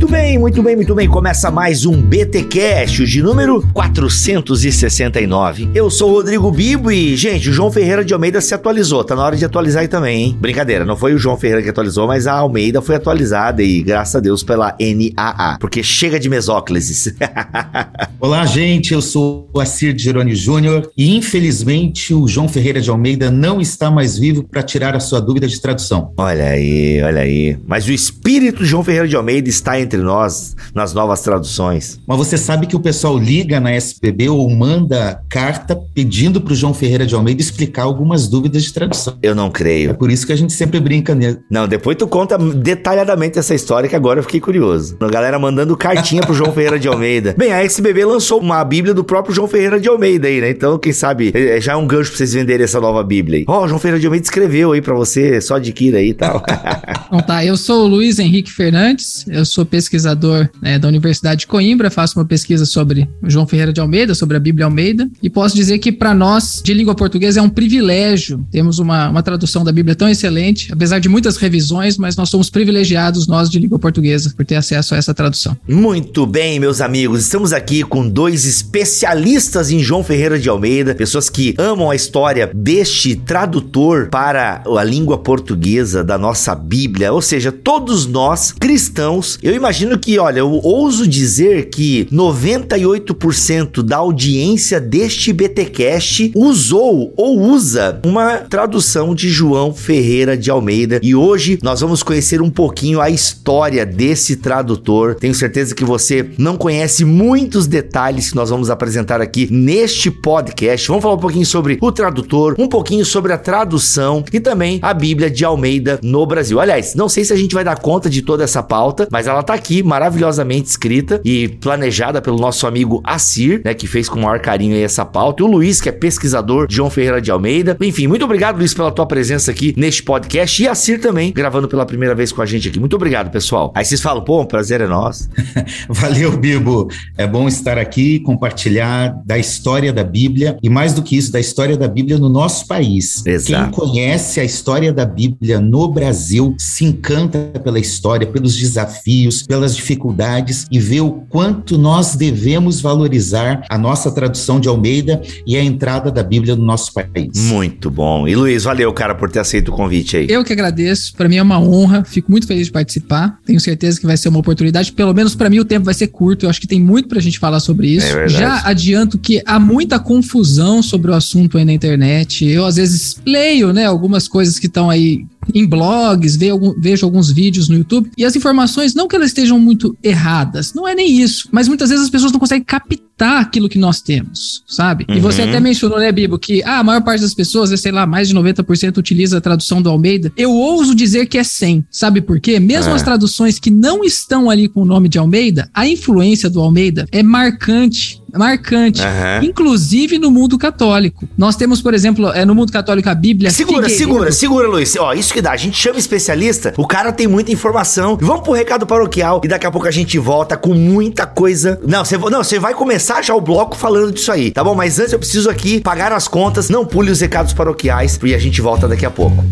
Muito bem, muito bem, muito bem. Começa mais um BT Cash, de número 469. Eu sou o Rodrigo Bibo e, gente, o João Ferreira de Almeida se atualizou. Tá na hora de atualizar aí também, hein? Brincadeira, não foi o João Ferreira que atualizou, mas a Almeida foi atualizada e graças a Deus pela NAA, porque chega de mesóclises. Olá, gente, eu sou o Assir Geroni Júnior e infelizmente o João Ferreira de Almeida não está mais vivo para tirar a sua dúvida de tradução. Olha aí, olha aí. Mas o espírito João Ferreira de Almeida está entre nós nas novas traduções. Mas você sabe que o pessoal liga na SPB ou manda carta pedindo para o João Ferreira de Almeida explicar algumas dúvidas de tradução. Eu não creio. É por isso que a gente sempre brinca nele. Não, depois tu conta detalhadamente essa história que agora eu fiquei curioso. A galera mandando cartinha pro João Ferreira de Almeida. Bem, a SBB lançou uma Bíblia do próprio João Ferreira de Almeida aí, né? Então, quem sabe, é, já é um gancho pra vocês venderem essa nova Bíblia aí. Ó, oh, João Ferreira de Almeida escreveu aí pra você, só adquira aí e tal. Então tá, eu sou o Luiz Henrique Fernandes, eu sou pesquisador né, da Universidade de Coimbra, faço uma pesquisa sobre João Ferreira de Almeida, sobre a Bíblia Almeida, e posso dizer que para nós, de língua portuguesa, é um privilégio. Temos uma, uma tradução da Bíblia tão excelente, apesar de muitas revisões, mas nós somos privilegiados, nós de língua portuguesa, por ter acesso a essa tradução. Muito bem, meus amigos, estamos aqui com dois especialistas em João Ferreira de Almeida, pessoas que amam a história deste tradutor para a língua portuguesa da nossa Bíblia, ou seja, todos nós cristãos. Eu imagino que, olha, eu ouso dizer que 98% da audiência deste BTcast usou ou usa uma tradução de João Ferreira de Almeida e hoje nós vamos conhecer um pouquinho a história desse tradutor. Tenho certeza que você não conhece muitos detalhes que nós vamos apresentar aqui neste podcast. Vamos falar um pouquinho sobre o tradutor, um pouquinho sobre a tradução e também a Bíblia de Almeida no Brasil. Aliás, não sei se a gente vai dar conta de toda essa pauta, mas ela tá aqui maravilhosamente escrita e planejada pelo nosso amigo Assir, né, que fez com o maior carinho aí essa pauta, e o Luiz, que é pesquisador, João Ferreira de Almeida. Enfim, muito obrigado, Luiz, pela tua presença aqui neste podcast e Assir também, gravando pela primeira vez com a gente aqui. Muito obrigado, pessoal. Aí vocês falam, pô, um prazer é nosso. Valeu, Bibo. É bom estar aqui, compartilhar da história da Bíblia e mais do que isso, da história da Bíblia no nosso país. Exato. Quem conhece a história da Bíblia no Brasil se encanta pela história, pelos desafios, pelas dificuldades e vê o quanto nós devemos valorizar a nossa tradução de Almeida e a entrada da Bíblia no nosso país. Muito bom. E Luiz, valeu, cara, por ter aceito o convite aí. Eu que agradeço. Para mim é uma honra. Fico muito feliz de participar. Tenho certeza que vai ser uma oportunidade. Pelo menos para mim o tempo vai ser curto. Eu acho que tem muito pra gente falar sobre isso. É Já adianto que há muita confusão sobre o assunto aí na internet. Eu às vezes leio, né, algumas coisas que estão aí em blogs, vejo, alguns vídeos no YouTube, e as informações, não que elas estejam muito erradas, não é nem isso, mas muitas vezes as pessoas não conseguem captar aquilo que nós temos, sabe? Uhum. E você até mencionou, né, Bibo, que ah, a maior parte das pessoas, sei lá, mais de 90% utiliza a tradução do Almeida. Eu ouso dizer que é 100, sabe por quê? Mesmo é. as traduções que não estão ali com o nome de Almeida, a influência do Almeida é marcante marcante, uhum. inclusive no mundo católico. Nós temos, por exemplo, é, no mundo católico a Bíblia. Segura, segura, segura, Luiz. Ó, isso que dá. A gente chama especialista, o cara tem muita informação. Vamos pro recado paroquial e daqui a pouco a gente volta com muita coisa. Não, você não, você vai começar já o bloco falando disso aí, tá bom? Mas antes eu preciso aqui pagar as contas, não pule os recados paroquiais e a gente volta daqui a pouco.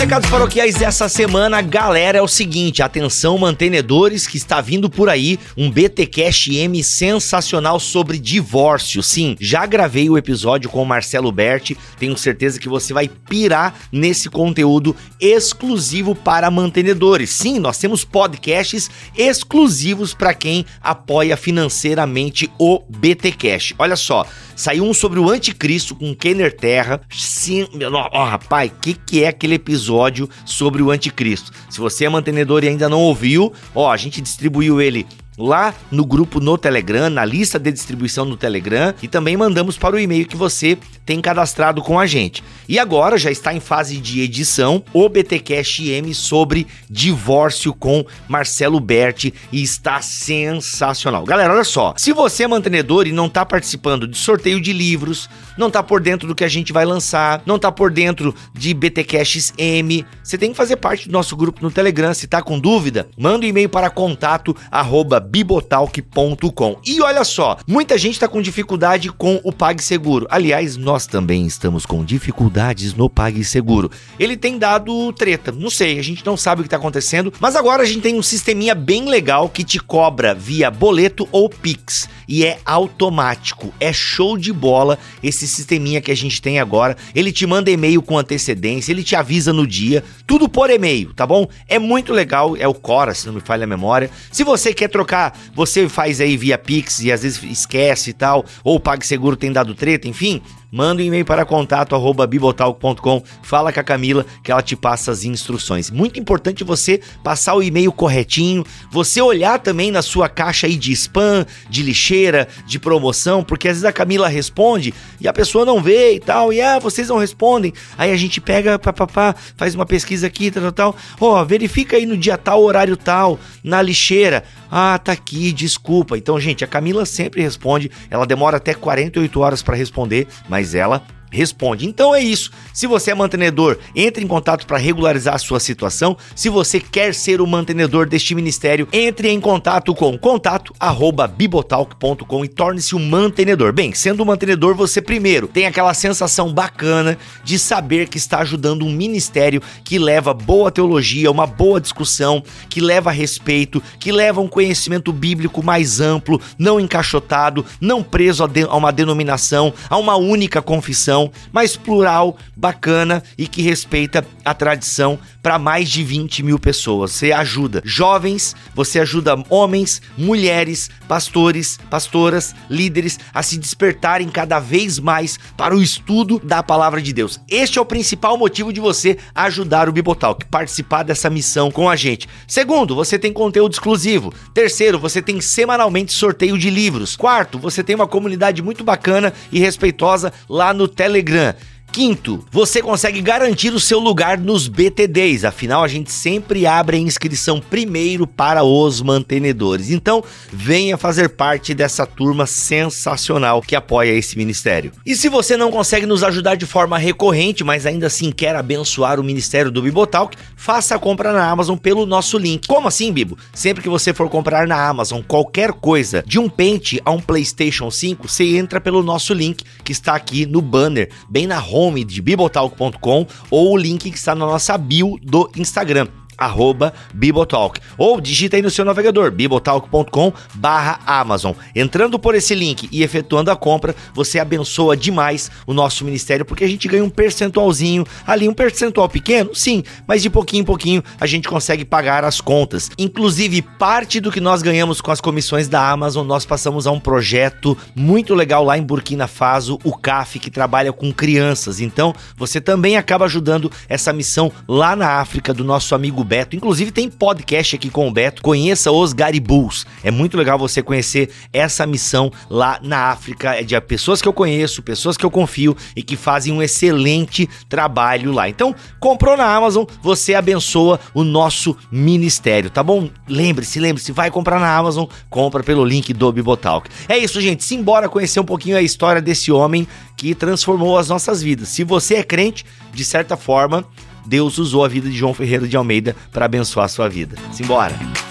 Recados paroquiais dessa semana, galera, é o seguinte, atenção mantenedores que está vindo por aí um BT Cash M sensacional sobre divórcio. Sim, já gravei o episódio com o Marcelo Berti, tenho certeza que você vai pirar nesse conteúdo exclusivo para mantenedores. Sim, nós temos podcasts exclusivos para quem apoia financeiramente o BT Cash. Olha só, saiu um sobre o anticristo com Kenner Terra. Sim, ó, oh, rapaz, que que é aquele episódio episódio sobre o anticristo. Se você é mantenedor e ainda não ouviu, ó, a gente distribuiu ele lá no grupo no Telegram, na lista de distribuição no Telegram e também mandamos para o e-mail que você tem cadastrado com a gente. E agora já está em fase de edição o BTcast M sobre divórcio com Marcelo Berti e está sensacional. Galera, olha só, se você é mantenedor e não está participando de sorteio de livros, não está por dentro do que a gente vai lançar, não está por dentro de BTcasts M, você tem que fazer parte do nosso grupo no Telegram. Se tá com dúvida, manda um e-mail para contato@bibotalk.com. E olha só, muita gente está com dificuldade com o PagSeguro. Aliás, nós também estamos com dificuldades no PagSeguro. Ele tem dado treta, não sei, a gente não sabe o que está acontecendo, mas agora a gente tem um sisteminha bem legal que te cobra via boleto ou Pix e é automático. É show de bola esse sisteminha que a gente tem agora. Ele te manda e-mail com antecedência, ele te avisa no dia, tudo por e-mail, tá bom? É muito legal, é o Cora, se não me falha a memória. Se você quer trocar, você faz aí via Pix e às vezes esquece e tal, ou o PagSeguro tem dado treta, enfim, manda um e-mail para contato arroba bibotalk.com, fala com a Camila que ela te passa as instruções. Muito importante você passar o e-mail corretinho, você olhar também na sua caixa aí de spam, de lixeira, de promoção, porque às vezes a Camila responde e a pessoa não vê e tal, e ah, vocês não respondem. Aí a gente pega, papapá, faz uma pesquisa aqui, tal, tal. Ó, verifica aí no dia tal, horário tal, na lixeira. Ah, tá aqui, desculpa. Então, gente, a Camila sempre responde, ela demora até 48 horas para responder, mas ela responde. Então é isso. Se você é mantenedor, entre em contato para regularizar a sua situação. Se você quer ser o mantenedor deste ministério, entre em contato com contato@bibotalk.com e torne-se um mantenedor. Bem, sendo um mantenedor, você primeiro tem aquela sensação bacana de saber que está ajudando um ministério que leva boa teologia, uma boa discussão, que leva respeito, que leva um conhecimento bíblico mais amplo, não encaixotado, não preso a, de a uma denominação, a uma única confissão mas plural, bacana e que respeita a tradição para mais de 20 mil pessoas. Você ajuda jovens, você ajuda homens, mulheres, pastores, pastoras, líderes a se despertarem cada vez mais para o estudo da palavra de Deus. Este é o principal motivo de você ajudar o Bibotalk, participar dessa missão com a gente. Segundo, você tem conteúdo exclusivo. Terceiro, você tem semanalmente sorteio de livros. Quarto, você tem uma comunidade muito bacana e respeitosa lá no Telegram Telegram. Quinto, você consegue garantir o seu lugar nos BTDs, afinal a gente sempre abre a inscrição primeiro para os mantenedores. Então, venha fazer parte dessa turma sensacional que apoia esse ministério. E se você não consegue nos ajudar de forma recorrente, mas ainda assim quer abençoar o ministério do Bibotalk, faça a compra na Amazon pelo nosso link. Como assim, Bibo? Sempre que você for comprar na Amazon qualquer coisa, de um pente a um PlayStation 5, você entra pelo nosso link que está aqui no banner, bem na home home de bibotalk.com ou o link que está na nossa bio do Instagram arroba Bibotalk. Ou digita aí no seu navegador, bibotalk.com barra Amazon. Entrando por esse link e efetuando a compra, você abençoa demais o nosso ministério, porque a gente ganha um percentualzinho ali, um percentual pequeno, sim, mas de pouquinho em pouquinho a gente consegue pagar as contas. Inclusive, parte do que nós ganhamos com as comissões da Amazon, nós passamos a um projeto muito legal lá em Burkina Faso, o CAF, que trabalha com crianças. Então, você também acaba ajudando essa missão lá na África do nosso amigo Beto. Inclusive tem podcast aqui com o Beto. Conheça os Garibus. É muito legal você conhecer essa missão lá na África. É de pessoas que eu conheço, pessoas que eu confio e que fazem um excelente trabalho lá. Então, comprou na Amazon, você abençoa o nosso ministério, tá bom? Lembre-se, lembre-se, vai comprar na Amazon, compra pelo link do Bibotalk. É isso, gente. Simbora conhecer um pouquinho a história desse homem que transformou as nossas vidas. Se você é crente, de certa forma, Deus usou a vida de João Ferreira de Almeida para abençoar a sua vida. Simbora!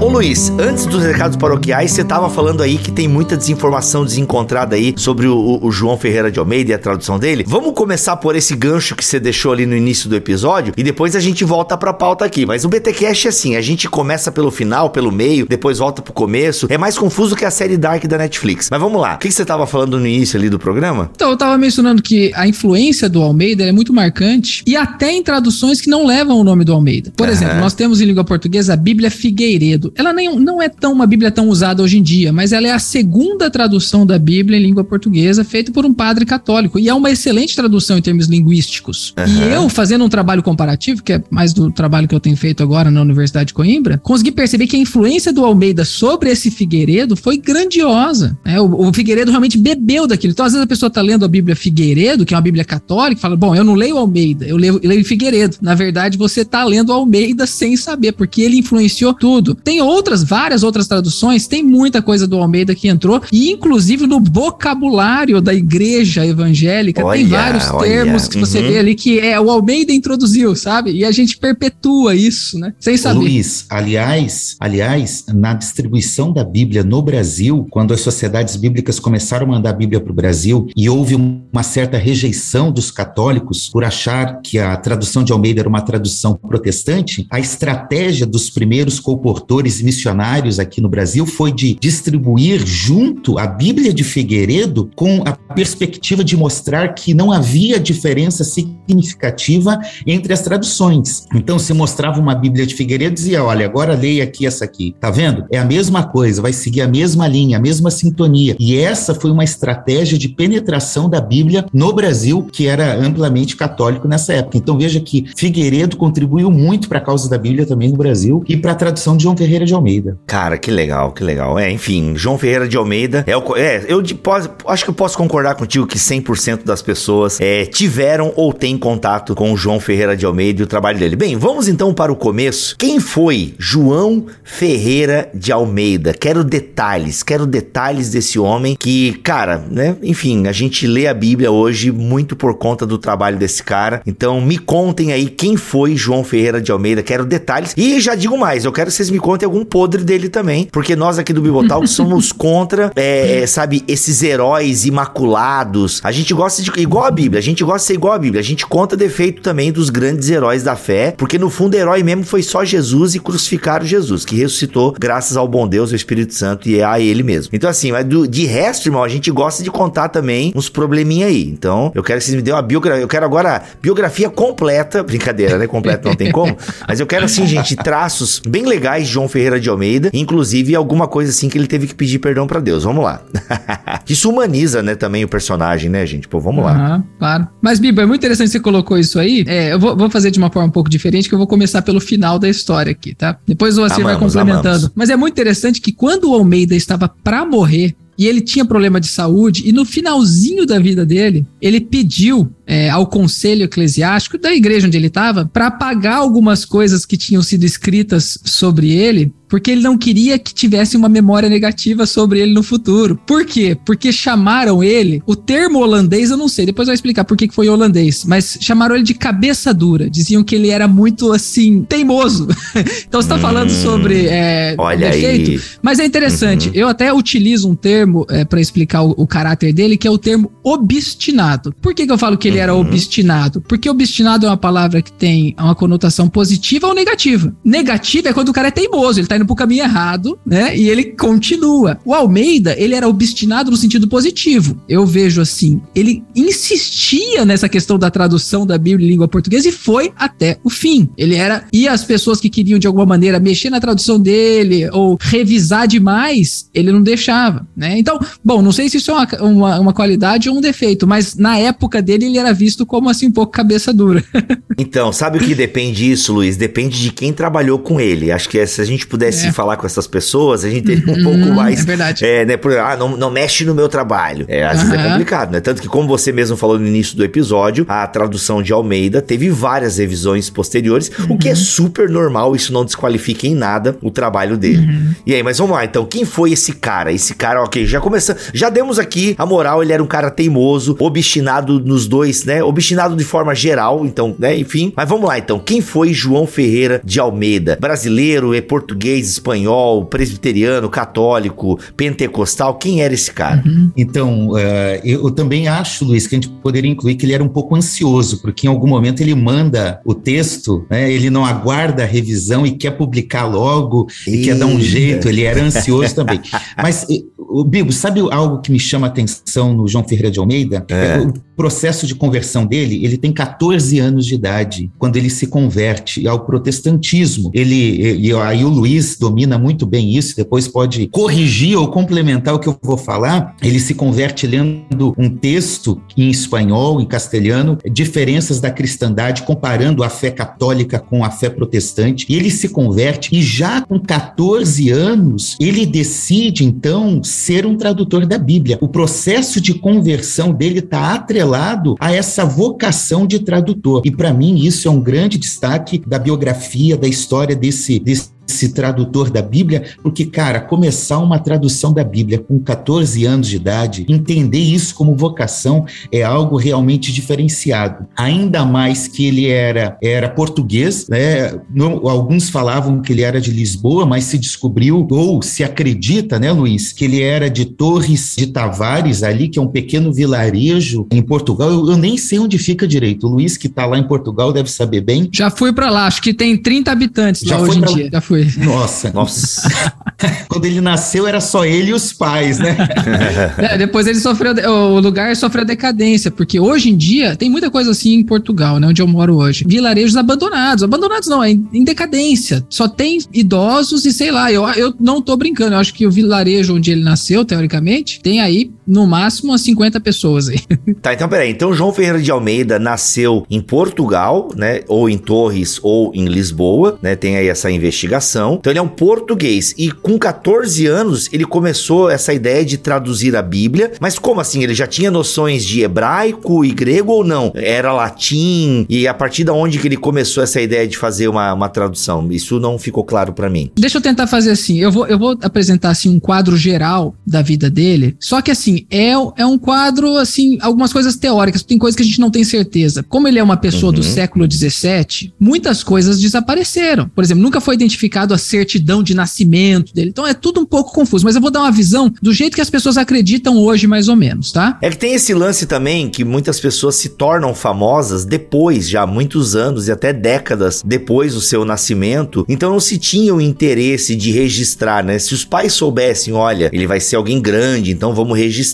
Ô Luiz, antes dos recados paroquiais, você estava falando aí que tem muita desinformação desencontrada aí sobre o, o, João Ferreira de Almeida e a tradução dele. Vamos começar por esse gancho que você deixou ali no início do episódio e depois a gente volta pra pauta aqui. Mas o BTcast é assim, a gente começa pelo final, pelo meio, depois volta pro começo. É mais confuso que a série Dark da Netflix. Mas vamos lá, o que, que você estava falando no início ali do programa? Então, eu estava mencionando que a influência do Almeida é muito marcante e até em traduções que não levam o nome do Almeida. Por uhum. exemplo, nós temos em língua portuguesa a Bíblia Figueiredo Ela nem, não é tão uma Bíblia tão usada hoje em dia, mas ela é a segunda tradução da Bíblia em língua portuguesa feita por um padre católico e é uma excelente tradução em termos linguísticos. Uhum. E eu fazendo um trabalho comparativo, que é mais do trabalho que eu tenho feito agora na Universidade de Coimbra, consegui perceber que a influência do Almeida sobre esse Figueiredo foi grandiosa. Né? O, o Figueiredo realmente bebeu daquilo. Então, às vezes a pessoa está lendo a Bíblia Figueiredo, que é uma Bíblia católica, e fala: Bom, eu não leio Almeida, eu leio, eu leio Figueiredo. Na verdade, você está lendo Almeida sem saber, porque ele influenciou tudo. Tem outras, várias outras traduções, tem muita coisa do Almeida que entrou, e inclusive no vocabulário da igreja evangélica, olha, tem vários olha, termos que uhum. você vê ali que é o Almeida introduziu, sabe? E a gente perpetua isso, né? Sem saber. Luiz, aliás, aliás, na distribuição da Bíblia no Brasil, quando as sociedades bíblicas começaram a mandar a Bíblia para o Brasil e houve uma certa rejeição dos católicos por achar que a tradução de Almeida era uma tradução protestante, a estratégia dos primeiros colportores e missionários aqui no Brasil foi de distribuir junto a Bíblia de Figueiredo com a perspectiva de mostrar que não havia diferença significativa entre as traduções. Então, se mostrava uma Bíblia de Figueiredo, dizia: olha, agora leia aqui essa aqui. Tá vendo? É a mesma coisa, vai seguir a mesma linha, a mesma sintonia. E essa foi uma estratégia de penetração da Bíblia no Brasil, que era amplamente católico nessa época. Então, veja que Figueiredo contribuiu muito para a causa da Bíblia também no Brasil e para a tradução de João Ferreira de Almeida. Cara, que legal, que legal. É, enfim, João Ferreira de Almeida é, o, é eu de, posso, acho que eu posso concordar contigo que 100% das pessoas é, tiveram ou têm contato com o João Ferreira de Almeida e o trabalho dele. Bem, vamos então para o começo. Quem foi João Ferreira de Almeida? Quero detalhes, quero detalhes desse homem que, cara, né? Enfim, a gente lê a Bíblia hoje muito por conta do trabalho desse cara. Então, me contem aí quem foi João Ferreira de Almeida. Quero detalhes. E já digo mais, eu quero que vocês me contem algum podre dele também, porque nós aqui do Bibotal somos contra, é, sabe, esses heróis imaculados. A gente gosta de igual a Bíblia, a gente gosta de ser igual a Bíblia. A gente conta defeito também dos grandes heróis da fé, porque no fundo herói mesmo foi só Jesus e crucificaram Jesus, que ressuscitou graças ao bom Deus, ao Espírito Santo e a ele mesmo. Então assim, mas do, de resto, irmão, a gente gosta de contar também uns probleminha aí. Então, eu quero que vocês me dêem uma biografia, eu quero agora biografia completa, brincadeira, né? Completa não tem como, mas eu quero assim, gente, traços bem legais de João Ferreira de Almeida, inclusive alguma coisa assim que ele teve que pedir perdão para Deus. Vamos lá. Isso humaniza, né, também o personagem, né, gente? Pô, vamos lá. claro. Mas, Biba, é muito interessante que você colocou isso aí. É, eu vou, vou, fazer de uma forma um pouco diferente, que eu vou começar pelo final da história aqui, tá? Depois você vai complementando. Amamos. Mas é muito interessante que quando o Almeida estava para morrer, e ele tinha problema de saúde, e no finalzinho da vida dele, ele pediu é, ao conselho eclesiástico da igreja onde ele estava para pagar algumas coisas que tinham sido escritas sobre ele porque ele não queria que tivesse uma memória negativa sobre ele no futuro. Por quê? Porque chamaram ele, o termo holandês eu não sei, depois eu vou explicar por que foi holandês, mas chamaram ele de cabeça dura. Diziam que ele era muito assim, teimoso. então você tá hum, falando sobre é, olha defeito, aí. mas é interessante. Uhum. Eu até utilizo um termo é, para explicar o, o, caráter dele, que é o termo obstinado. Por que, que eu falo que ele uhum. era obstinado? Porque obstinado é uma palavra que tem uma conotação positiva ou negativa. Negativa é quando o cara é teimoso, ele tá indo pro caminho errado, né? E ele continua. O Almeida, ele era obstinado no sentido positivo. Eu vejo assim, ele insistia nessa questão da tradução da Bíblia em língua portuguesa e foi até o fim. Ele era e as pessoas que queriam de alguma maneira mexer na tradução dele ou revisar demais, ele não deixava, né? Então, bom, não sei se isso é uma, uma, uma qualidade ou um defeito, mas na época dele ele era visto como assim um pouco cabeça dura. então, sabe o que depende disso, Luiz? Depende de quem trabalhou com ele. Acho que se a gente pudesse é. falar com essas pessoas, a gente teria um pouco uhum, mais. É verdade. É, né? Por, ah, não, não mexe no meu trabalho. É, às uhum. vezes é complicado, né? Tanto que, como você mesmo falou no início do episódio, a tradução de Almeida teve várias revisões posteriores, uhum. o que é uhum. super normal, isso não desqualifica em nada o trabalho dele. Uhum. E aí, mas vamos lá, então, quem foi esse cara? Esse cara, ok, já começamos, já demos aqui a moral, ele era um cara teimoso, obstinado nos dois, né? Obstinado de forma geral, então, né? Enfim, mas vamos lá, então, quem foi João Ferreira de Almeida? Brasileiro, é português? espanhol, presbiteriano, católico, pentecostal? Quem era esse cara? Uhum. Então, uh, eu, também acho, Luiz, que a gente poderia incluir que ele era um pouco ansioso, porque em algum momento ele manda o texto, né, ele não aguarda a revisão e quer publicar logo, Eita. e quer dar um jeito, ele era ansioso também. Mas, o Bibo, sabe algo que me chama a atenção no João Ferreira de Almeida? É. O processo de conversão dele, ele tem 14 anos de idade, quando ele se converte ao protestantismo. Ele, e aí o Luiz domina muito bem isso, depois pode corrigir ou complementar o que eu vou falar. Ele se converte lendo um texto em espanhol, em castelhano, diferenças da cristandade, comparando a fé católica com a fé protestante. E ele se converte e já com 14 anos, ele decide então ser um tradutor da Bíblia. O processo de conversão dele está atrelado a essa vocação de tradutor. E para mim isso é um grande destaque da biografia, da história desse, desse esse tradutor da Bíblia, porque, cara, começar uma tradução da Bíblia com 14 anos de idade, entender isso como vocação é algo realmente diferenciado. Ainda mais que ele era, era português, né? Não, alguns falavam que ele era de Lisboa, mas se descobriu, ou se acredita, né, Luiz, que ele era de Torres de Tavares, ali, que é um pequeno vilarejo em Portugal. Eu, eu nem sei onde fica direito. O Luiz, que está lá em Portugal, deve saber bem. Já fui para lá, acho que tem 30 habitantes Já lá hoje em dia. Já fui foi. Nossa. Nossa. Quando ele nasceu era só ele e os pais, né? é, depois ele sofreu, o lugar sofreu decadência, porque hoje em dia tem muita coisa assim em Portugal, né, onde eu moro hoje. Vilarejos abandonados, abandonados não, é em decadência. Só tem idosos e sei lá, eu, eu não tô brincando, eu acho que o vilarejo onde ele nasceu, teoricamente, tem aí no máximo umas 50 pessoas aí. Tá, então peraí, então João Ferreira de Almeida nasceu em Portugal, né, ou em Torres ou em Lisboa, né, tem aí essa investigação então ele é um português e com 14 anos ele começou essa ideia de traduzir a Bíblia. Mas como assim? Ele já tinha noções de hebraico e grego ou não? Era latim e a partir da onde que ele começou essa ideia de fazer uma, uma tradução? Isso não ficou claro para mim. Deixa eu tentar fazer assim. Eu vou, eu vou apresentar assim um quadro geral da vida dele. Só que assim é, é um quadro assim algumas coisas teóricas. Tem coisas que a gente não tem certeza. Como ele é uma pessoa uhum. do século 17, muitas coisas desapareceram. Por exemplo, nunca foi identificado a certidão de nascimento dele. Então é tudo um pouco confuso, mas eu vou dar uma visão do jeito que as pessoas acreditam hoje, mais ou menos, tá? É que tem esse lance também que muitas pessoas se tornam famosas depois, já muitos anos e até décadas depois do seu nascimento. Então não se tinha o interesse de registrar, né? Se os pais soubessem, olha, ele vai ser alguém grande, então vamos registrar.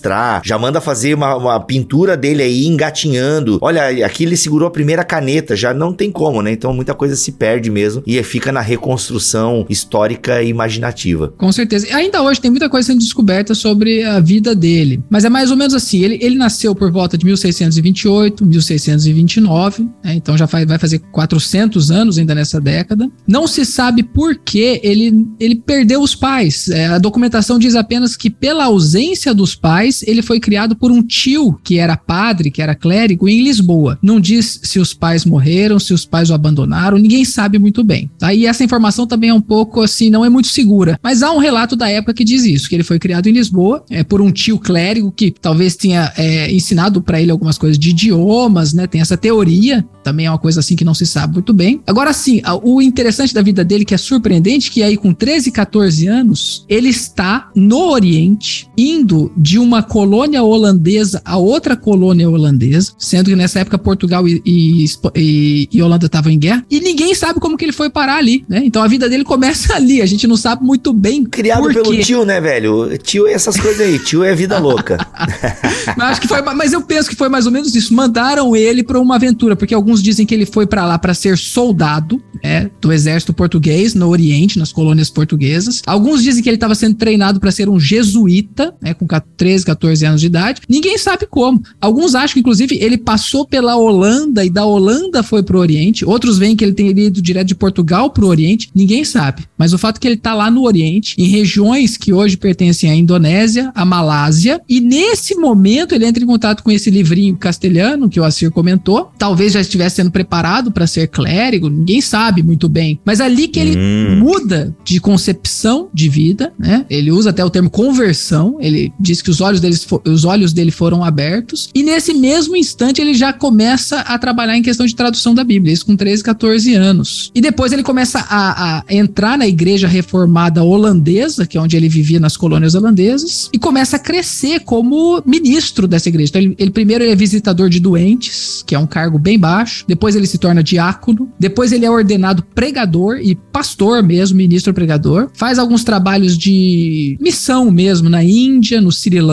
Já manda fazer uma, uma pintura dele aí engatinhando. Olha, aqui ele segurou a primeira caneta, já não tem como, né? Então muita coisa se perde mesmo e fica na reconstrução histórica e imaginativa. Com certeza. Ainda hoje tem muita coisa sendo descoberta sobre a vida dele. Mas é mais ou menos assim: ele, ele nasceu por volta de 1628, 1629, né? então já vai fazer 400 anos ainda nessa década. Não se sabe por que ele, ele perdeu os pais. É, a documentação diz apenas que, pela ausência dos pais, ele foi criado por um tio que era padre, que era clérigo, em Lisboa. Não diz se os pais morreram, se os pais o abandonaram, ninguém sabe muito bem. Tá? E essa informação também é um pouco assim, não é muito segura. Mas há um relato da época que diz isso, que ele foi criado em Lisboa é, por um tio clérigo que talvez tenha é, ensinado para ele algumas coisas de idiomas, né? Tem essa teoria, também é uma coisa assim que não se sabe muito bem. Agora sim, o interessante da vida dele que é surpreendente que aí com 13, 14 anos, ele está no Oriente, indo de uma colônia holandesa a outra colônia holandesa, sendo que nessa época Portugal e, e, e Holanda estavam em guerra, e ninguém sabe como que ele foi parar ali, né? Então a vida dele começa ali. A gente não sabe muito bem. Criado pelo tio, né, velho? Tio é essas coisas aí. Tio é vida louca. mas, acho que foi, mas eu penso que foi mais ou menos isso. Mandaram ele para uma aventura, porque alguns dizem que ele foi para lá para ser soldado é, do exército português no Oriente, nas colônias portuguesas. Alguns dizem que ele estava sendo treinado para ser um jesuíta, né, com 13, 14 anos de idade. Ninguém sabe como. Alguns acham que, inclusive, ele passou pela Holanda e da Holanda foi para o Oriente. Outros veem que ele teria ido direto de Portugal para o Oriente. Ninguém sabe. Mas o fato é que ele está lá no Oriente, em regiões que hoje pertencem à Indonésia, à Malásia, e nesse momento ele entra em contato com esse livrinho castelhano que o Assir comentou. Talvez já estivesse sendo preparado para ser clérigo, ninguém sabe muito bem. Mas ali que ele hum. muda de concepção de vida, né? Ele usa até o termo conversão, ele diz que os olhos, deles, os olhos dele foram abertos, e nesse mesmo instante ele já começa a trabalhar em questão de tradução da Bíblia, isso com 13, 14 anos. E depois ele começa a, a entrar na igreja reformada holandesa, que é onde ele vivia nas colônias holandesas, e começa a crescer como ministro dessa igreja. Então, ele, ele primeiro ele é visitador de doentes, que é um cargo bem baixo, depois ele se torna diácono, depois ele é ordenado pregador e pastor mesmo, ministro pregador, faz alguns trabalhos de missão mesmo na Índia, no Sri Lanka,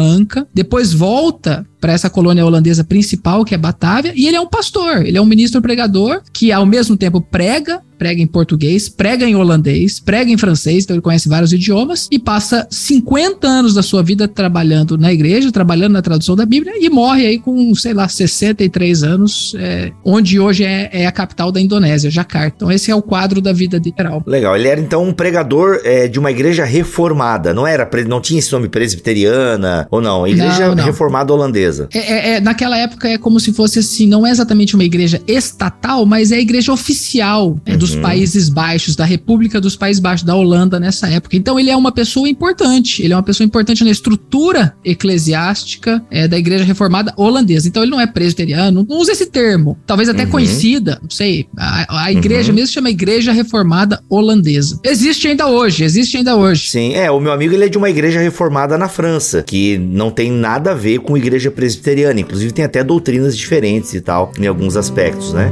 depois volta para essa colônia holandesa principal, que é Batávia, e ele é um pastor, ele é um ministro pregador que ao mesmo tempo prega prega em português, prega em holandês, prega em francês, então ele conhece vários idiomas e passa 50 anos da sua vida trabalhando na igreja, trabalhando na tradução da Bíblia e morre aí com, sei lá, 63 anos, é, onde hoje é, é, a capital da Indonésia, Jakarta. Então esse é o quadro da vida de Geral. Legal, ele era então um pregador é, de uma igreja reformada, não era, não tinha esse nome presbiteriana ou não, igreja não, não. reformada holandesa. É, é, é, naquela época é como se fosse assim, não é exatamente uma igreja estatal, mas é a igreja oficial é, dos dos uhum. Países Baixos, da República dos Países Baixos, da Holanda nessa época. Então ele é uma pessoa importante, ele é uma pessoa importante na estrutura eclesiástica é, da Igreja Reformada holandesa. Então ele não é presbiteriano, não usa esse termo, talvez até uhum. conhecida, não sei. A, a igreja uhum. mesmo chama Igreja Reformada Holandesa. Existe ainda hoje, existe ainda hoje. Sim, é, o meu amigo ele é de uma igreja reformada na França, que não tem nada a ver com igreja presbiteriana, inclusive tem até doutrinas diferentes e tal, em alguns aspectos, né?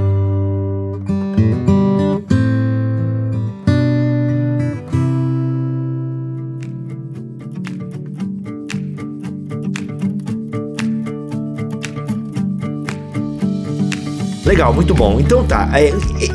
Legal, muito bom. Então tá. É,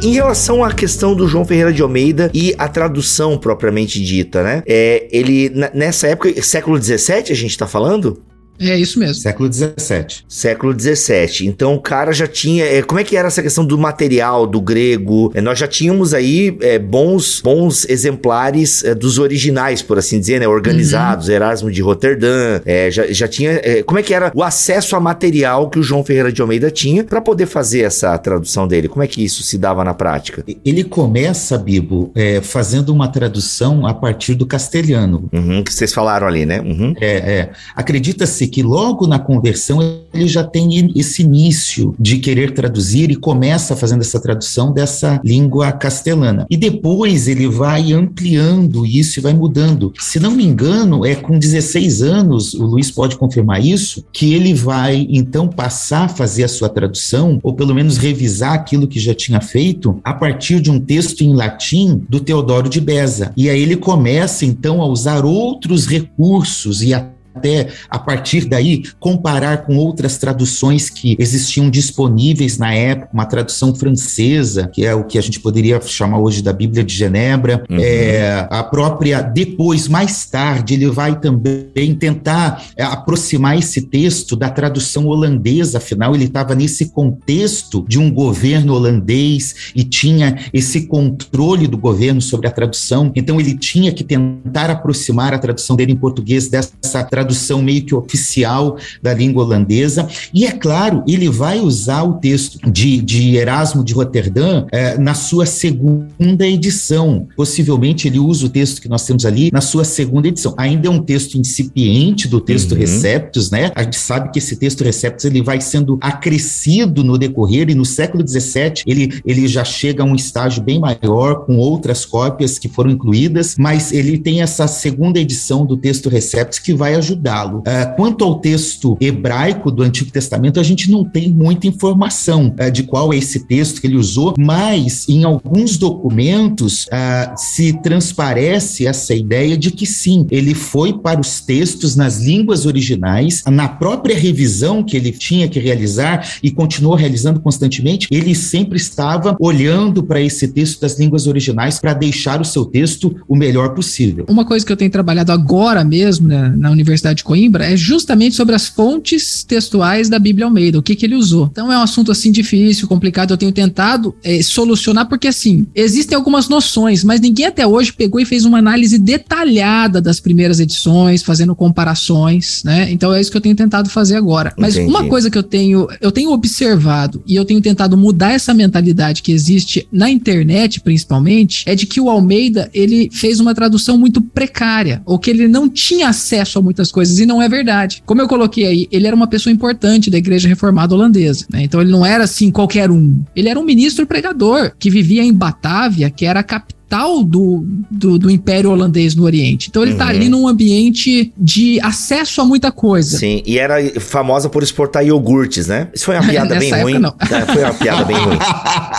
em relação à questão do João Ferreira de Almeida e a tradução propriamente dita, né? É, ele, nessa época, século XVII, a gente tá falando? É isso mesmo. Século XVII. Século XVII. Então o cara já tinha. É, como é que era essa questão do material, do grego? É, nós já tínhamos aí é, bons, bons exemplares é, dos originais, por assim dizer, né? Organizados. Uhum. Erasmo de Roterdã. É, já, já tinha. É, como é que era o acesso a material que o João Ferreira de Almeida tinha para poder fazer essa tradução dele? Como é que isso se dava na prática? Ele começa, Bibo, fazendo uma tradução a partir do castelhano. Uhum, que vocês falaram ali, né? Uhum. É, é. Acredita-se que logo na conversão ele já tem esse início de querer traduzir e começa fazendo essa tradução dessa língua castelana. E depois ele vai ampliando isso e vai mudando. Se não me engano, é com 16 anos, o Luiz pode confirmar isso, que ele vai então passar a fazer a sua tradução, ou pelo menos revisar aquilo que já tinha feito, a partir de um texto em latim do Teodoro de Beza. E aí ele começa então a usar outros recursos e a até a partir daí comparar com outras traduções que existiam disponíveis na época, uma tradução francesa, que é o que a gente poderia chamar hoje da Bíblia de Genebra, uhum. é, a própria, depois, mais tarde, ele vai também tentar é, aproximar esse texto da tradução holandesa, afinal, ele estava nesse contexto de um governo holandês e tinha esse controle do governo sobre a tradução, então ele tinha que tentar aproximar a tradução dele em português dessa tradução tradução meio que oficial da língua holandesa. E é claro, ele vai usar o texto de, de Erasmo de Roterdã é, na sua segunda edição. Possivelmente ele usa o texto que nós temos ali na sua segunda edição. Ainda é um texto incipiente do texto uhum. Receptus, né? A gente sabe que esse texto Receptus ele vai sendo acrescido no decorrer e no século XVII ele, ele já chega a um estágio bem maior com outras cópias que foram incluídas, mas ele tem essa segunda edição do texto Receptus que vai ajudar ajudá-lo. Uh, quanto ao texto hebraico do Antigo Testamento, a gente não tem muita informação uh, de qual é esse texto que ele usou, mas em alguns documentos uh, se transparece essa ideia de que sim, ele foi para os textos nas línguas originais, na própria revisão que ele tinha que realizar e continuou realizando constantemente, ele sempre estava olhando para esse texto das línguas originais para deixar o seu texto o melhor possível. Uma coisa que eu tenho trabalhado agora mesmo né, na Universidade Universidade de Coimbra é justamente sobre as fontes textuais da Bíblia Almeida, o que, que ele usou. Então é um assunto assim difícil, complicado. Eu tenho tentado é, solucionar, porque assim, existem algumas noções, mas ninguém até hoje pegou e fez uma análise detalhada das primeiras edições, fazendo comparações, né? Então é isso que eu tenho tentado fazer agora. Mas Entendi. uma coisa que eu tenho, eu tenho observado e eu tenho tentado mudar essa mentalidade que existe na internet, principalmente, é de que o Almeida ele fez uma tradução muito precária, ou que ele não tinha acesso a muitas coisas, e não é verdade. Como eu coloquei aí, ele era uma pessoa importante da igreja reformada holandesa, né? Então ele não era assim qualquer um. Ele era um ministro pregador que vivia em Batávia, que era a capital capital do, do, do Império Holandês no Oriente. Então ele tá uhum. ali num ambiente de acesso a muita coisa. Sim, e era famosa por exportar iogurtes, né? Isso foi uma piada bem ruim. Não. É, foi uma piada bem ruim.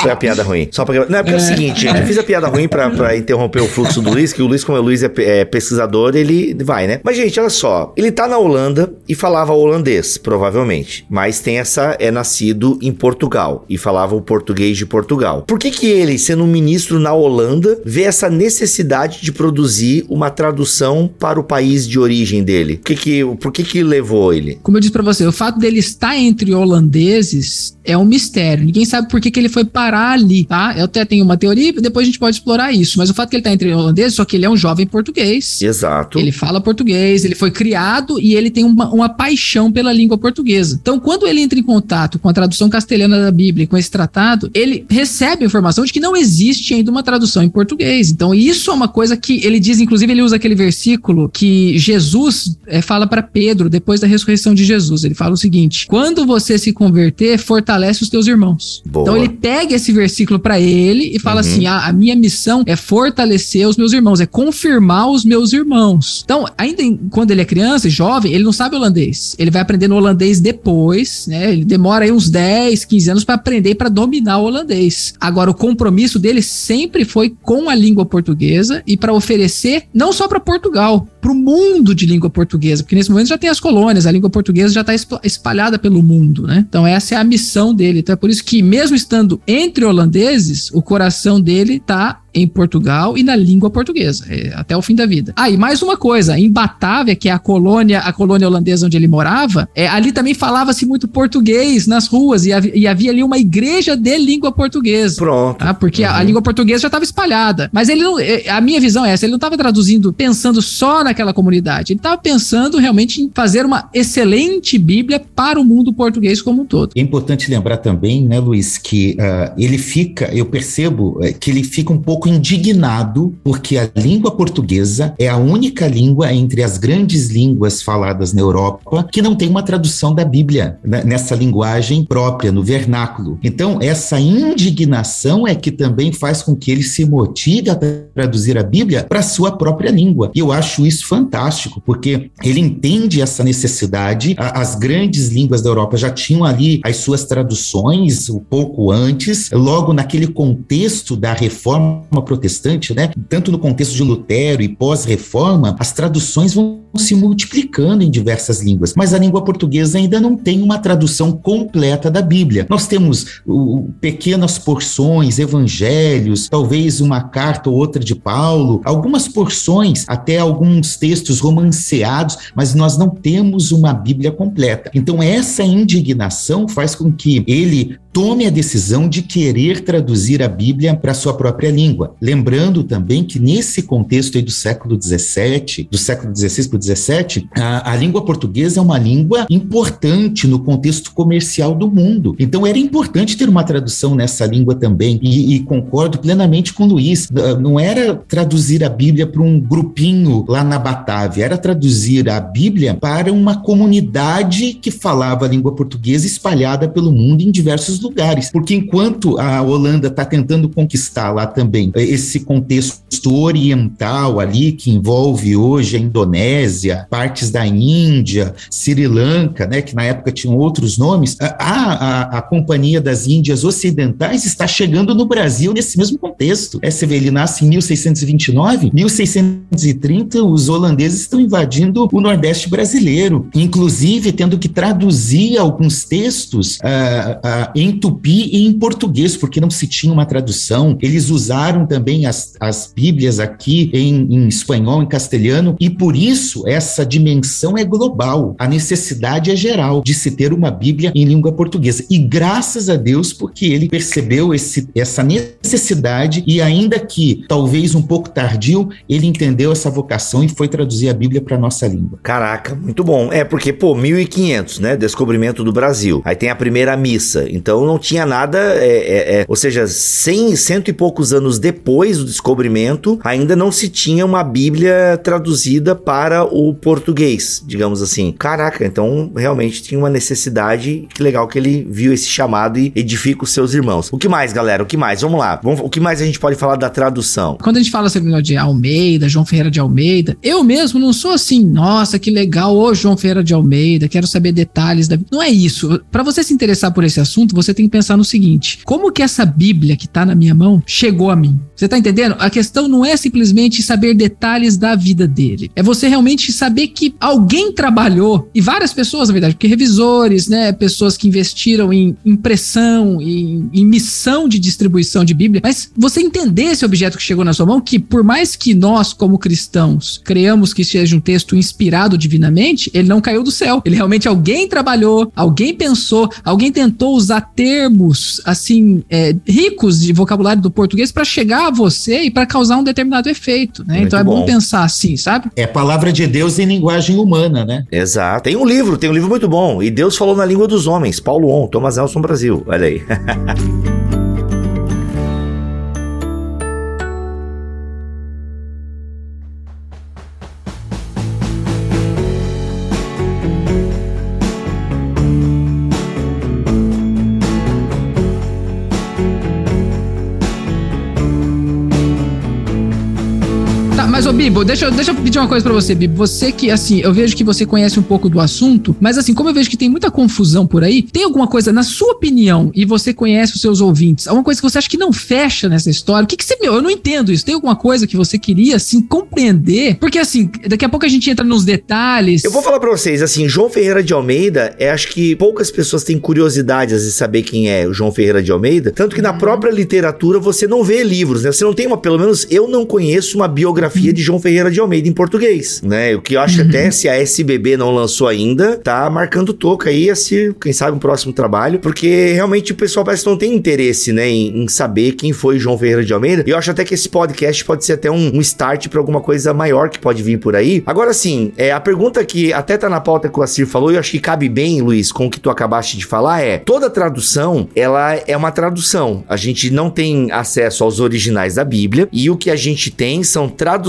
Foi uma piada ruim. Só porque. Não, é porque é, é o seguinte, gente, eu fiz a piada ruim pra, pra interromper o fluxo do Luiz, que o Luiz, como o Luiz é, é pesquisador, ele vai, né? Mas, gente, olha só. Ele tá na Holanda e falava holandês, provavelmente. Mas tem essa. É nascido em Portugal e falava o português de Portugal. Por que que ele, sendo um ministro na Holanda, vê essa necessidade de produzir uma tradução para o país de origem dele? Por que que, por que, que levou ele? Como eu disse para você, o fato dele estar entre holandeses é um mistério. Ninguém sabe por que, que ele foi parar ali, tá? Eu até tenho uma teoria e depois a gente pode explorar isso. Mas o fato que ele tá entre holandeses, só que ele é um jovem português. Exato. Ele fala português, ele foi criado e ele tem uma, uma paixão pela língua portuguesa. Então, quando ele entra em contato com a tradução castelhana da Bíblia, com esse tratado, ele recebe a informação de que não existe ainda uma tradução em português. Então, isso é uma coisa que ele diz, inclusive, ele usa aquele versículo que Jesus é, fala para Pedro depois da ressurreição de Jesus. Ele fala o seguinte: quando você se converter, fortalece os teus irmãos. Boa. Então, ele pega esse versículo para ele e fala uhum. assim: ah, a minha missão é fortalecer os meus irmãos, é confirmar os meus irmãos. Então, ainda em, quando ele é criança, jovem, ele não sabe holandês. Ele vai aprendendo holandês depois, né? Ele demora aí uns 10, 15 anos para aprender para dominar o holandês. Agora, o compromisso dele sempre foi com a língua portuguesa e para oferecer não só para Portugal, para o mundo de língua portuguesa, porque nesse momento já tem as colônias, a língua portuguesa já está espalhada pelo mundo, né? Então essa é a missão dele. Então é por isso que mesmo estando entre holandeses, o coração dele está em Portugal e na língua portuguesa, é, até o fim da vida. Ah, e mais uma coisa, em Batávia, que é a colônia, a colônia holandesa onde ele morava, é, ali também falava-se muito português nas ruas e, havia, e havia ali uma igreja de língua portuguesa. Pronto. Tá? Porque uhum. a, a, língua portuguesa já estava espalhada. Mas ele não, é, a minha visão é essa, ele não estava traduzindo pensando só naquela comunidade, ele estava pensando realmente em fazer uma excelente Bíblia para o mundo português como um todo. É importante lembrar também, né, Luiz, que uh, ele fica, eu percebo uh, que ele fica um pouco pouco indignado porque a língua portuguesa é a única língua entre as grandes línguas faladas na Europa que não tem uma tradução da Bíblia né, nessa linguagem própria, no vernáculo. Então, essa indignação é que também faz com que ele se motive a traduzir a Bíblia para sua própria língua. E eu acho isso fantástico, porque ele entende essa necessidade. As grandes línguas da Europa já tinham ali as suas traduções um pouco antes, logo naquele contexto da reforma reforma protestante, né, tanto no contexto de Lutero e pós-reforma, as traduções vão se multiplicando em diversas línguas, mas a língua portuguesa ainda não tem uma tradução completa da Bíblia. Nós temos uh, pequenas porções, evangelhos, talvez uma carta ou outra de Paulo, algumas porções, até alguns textos romanceados, mas nós não temos uma Bíblia completa. Então, essa indignação faz com que ele tome a decisão de querer traduzir a Bíblia para sua própria língua. Lembrando também que nesse contexto do século XVII, do século XVI para o XVII, a, a língua portuguesa é uma língua importante no contexto comercial do mundo. Então era importante ter uma tradução nessa língua também. E, e concordo plenamente com o Luiz. Não era traduzir a Bíblia para um grupinho lá na Batávia, era traduzir a Bíblia para uma comunidade que falava a língua portuguesa espalhada pelo mundo em diversos lugares, porque enquanto a Holanda está tentando conquistar lá também esse contexto oriental ali, que envolve hoje a Indonésia, partes da Índia, Sri Lanka, né, que na época tinham outros nomes, a, a, a Companhia das Índias Ocidentais está chegando no Brasil nesse mesmo contexto. É, você vê, ele nasce em 1629, 1630 os holandeses estão invadindo o Nordeste brasileiro, inclusive tendo que traduzir alguns textos uh, uh, em tupi e em português, porque não se tinha uma tradução. Eles usaram também as, as Bíblias aqui em, em espanhol, em castelhano, e por isso essa dimensão é global. A necessidade é geral de se ter uma Bíblia em língua portuguesa. E graças a Deus, porque ele percebeu esse, essa necessidade e, ainda que talvez um pouco tardio, ele entendeu essa vocação e foi traduzir a Bíblia para nossa língua. Caraca, muito bom. É porque, pô, 1500, né? Descobrimento do Brasil. Aí tem a primeira missa. Então, Então não tinha nada, é, é, é, ou seja, cem, cento e poucos anos depois do descobrimento, ainda não se tinha uma Bíblia traduzida para o português, digamos assim. Caraca, então realmente tinha uma necessidade. Que legal que ele viu esse chamado e edifica os seus irmãos. O que mais, galera? O que mais? Vamos lá. Vamos, o que mais a gente pode falar da tradução? Quando a gente fala sobre de Almeida, João Ferreira de Almeida, eu mesmo não sou assim, nossa, que legal, ô João Ferreira de Almeida, quero saber detalhes da. Não é isso. Para você se interessar por esse assunto, você tem que pensar no seguinte: como que essa Bíblia que tá na minha mão chegou a mim? Você tá entendendo? A questão não é simplesmente saber detalhes da vida dele. É você realmente saber que alguém trabalhou, e várias pessoas, na verdade, porque revisores, né, pessoas que investiram em impressão, em, em missão de distribuição de Bíblia, mas você entender esse objeto que chegou na sua mão, que por mais que nós, como cristãos, creamos que seja um texto inspirado divinamente, ele não caiu do céu. Ele realmente alguém trabalhou, alguém pensou, alguém tentou usar termos assim é, ricos de vocabulário do português para chegar a você e para causar um determinado efeito, né? então é bom. bom pensar assim, sabe? É palavra de Deus em linguagem humana, né? Exato. Tem um livro, tem um livro muito bom. E Deus falou na língua dos homens. Paulo On, Thomas Nelson Brasil. Olha aí. Bibo, deixa, deixa eu pedir uma coisa para você, Bibo. Você que, assim, eu vejo que você conhece um pouco do assunto, mas assim, como eu vejo que tem muita confusão por aí, tem alguma coisa, na sua opinião, e você conhece os seus ouvintes, alguma coisa que você acha que não fecha nessa história? O que, que você, meu, eu não entendo isso. Tem alguma coisa que você queria, assim, compreender? Porque, assim, daqui a pouco a gente entra nos detalhes. Eu vou falar pra vocês, assim, João Ferreira de Almeida, é, acho que poucas pessoas têm curiosidade de saber quem é o João Ferreira de Almeida, tanto que na uhum. própria literatura você não vê livros, né? Você não tem uma, pelo menos eu não conheço uma biografia de João João Ferreira de Almeida em português, né? O que eu acho uhum. até se a SBB não lançou ainda, tá marcando toca aí, assim, quem sabe um próximo trabalho, porque realmente o pessoal parece que não tem interesse, né, em, em saber quem foi João Ferreira de Almeida. E eu acho até que esse podcast pode ser até um, um start para alguma coisa maior que pode vir por aí. Agora sim, é, a pergunta que até tá na pauta que o Assir falou, e eu acho que cabe bem, Luiz, com o que tu acabaste de falar, é toda tradução, ela é uma tradução. A gente não tem acesso aos originais da Bíblia, e o que a gente tem são traduções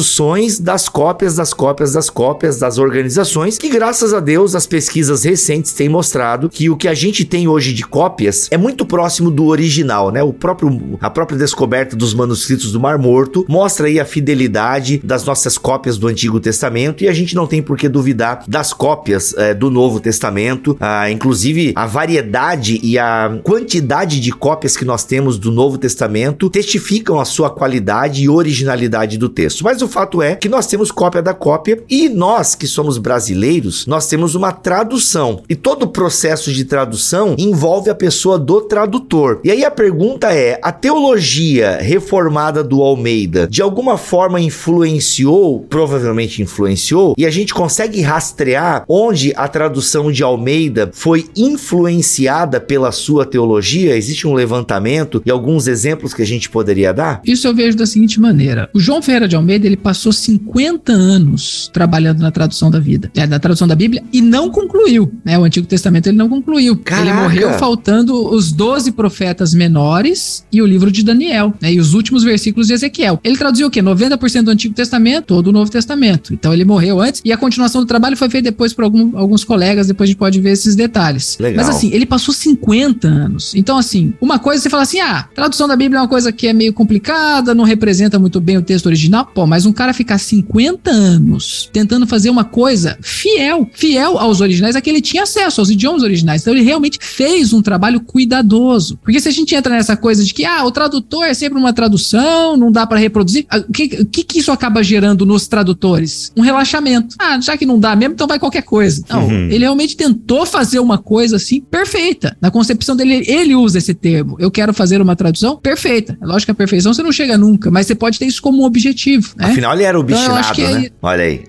das cópias das cópias das cópias das organizações, que graças a Deus as pesquisas recentes têm mostrado que o que a gente tem hoje de cópias é muito próximo do original, né? O próprio a própria descoberta dos manuscritos do Mar Morto mostra aí a fidelidade das nossas cópias do Antigo Testamento e a gente não tem por que duvidar das cópias é, do Novo Testamento, ah, inclusive a variedade e a quantidade de cópias que nós temos do Novo Testamento testificam a sua qualidade e originalidade do texto. Mas o fato é que nós temos cópia da cópia e nós que somos brasileiros, nós temos uma tradução. E todo o processo de tradução envolve a pessoa do tradutor. E aí a pergunta é: a teologia reformada do Almeida de alguma forma influenciou, provavelmente influenciou, e a gente consegue rastrear onde a tradução de Almeida foi influenciada pela sua teologia? Existe um levantamento e alguns exemplos que a gente poderia dar? Isso eu vejo da seguinte maneira: o João Ferreira de Almeida ele passou 50 anos trabalhando na tradução da vida, é, na tradução da Bíblia, e não concluiu. Né? O Antigo Testamento ele não concluiu. Caraca. Ele morreu faltando os 12 profetas menores e o livro de Daniel, né? e os últimos versículos de Ezequiel. Ele traduziu o quê? 90% do Antigo Testamento, todo o Novo Testamento. Então ele morreu antes, e a continuação do trabalho foi feita depois por algum, alguns colegas, depois a gente pode ver esses detalhes. Legal. Mas assim, ele passou 50 anos. Então, assim, uma coisa você fala assim: ah, tradução da Bíblia é uma coisa que é meio complicada, não representa muito bem o texto original. Pô, mas um cara fica ficar 50 anos tentando fazer uma coisa fiel, fiel aos originais, a que ele tinha acesso, aos idiomas originais. Então ele realmente fez um trabalho cuidadoso. Porque se a gente entra nessa coisa de que, ah, o tradutor é sempre uma tradução, não dá para reproduzir, o que, que, que isso acaba gerando nos tradutores? Um relaxamento. Ah, já que não dá mesmo, então vai qualquer coisa. Não, uhum. ele realmente tentou fazer uma coisa assim perfeita. Na concepção dele, ele usa esse termo. Eu quero fazer uma tradução perfeita. É lógico que a perfeição você não chega nunca, mas você pode ter isso como um objetivo. Né? Olha, era obstinado, então, né? Olha aí.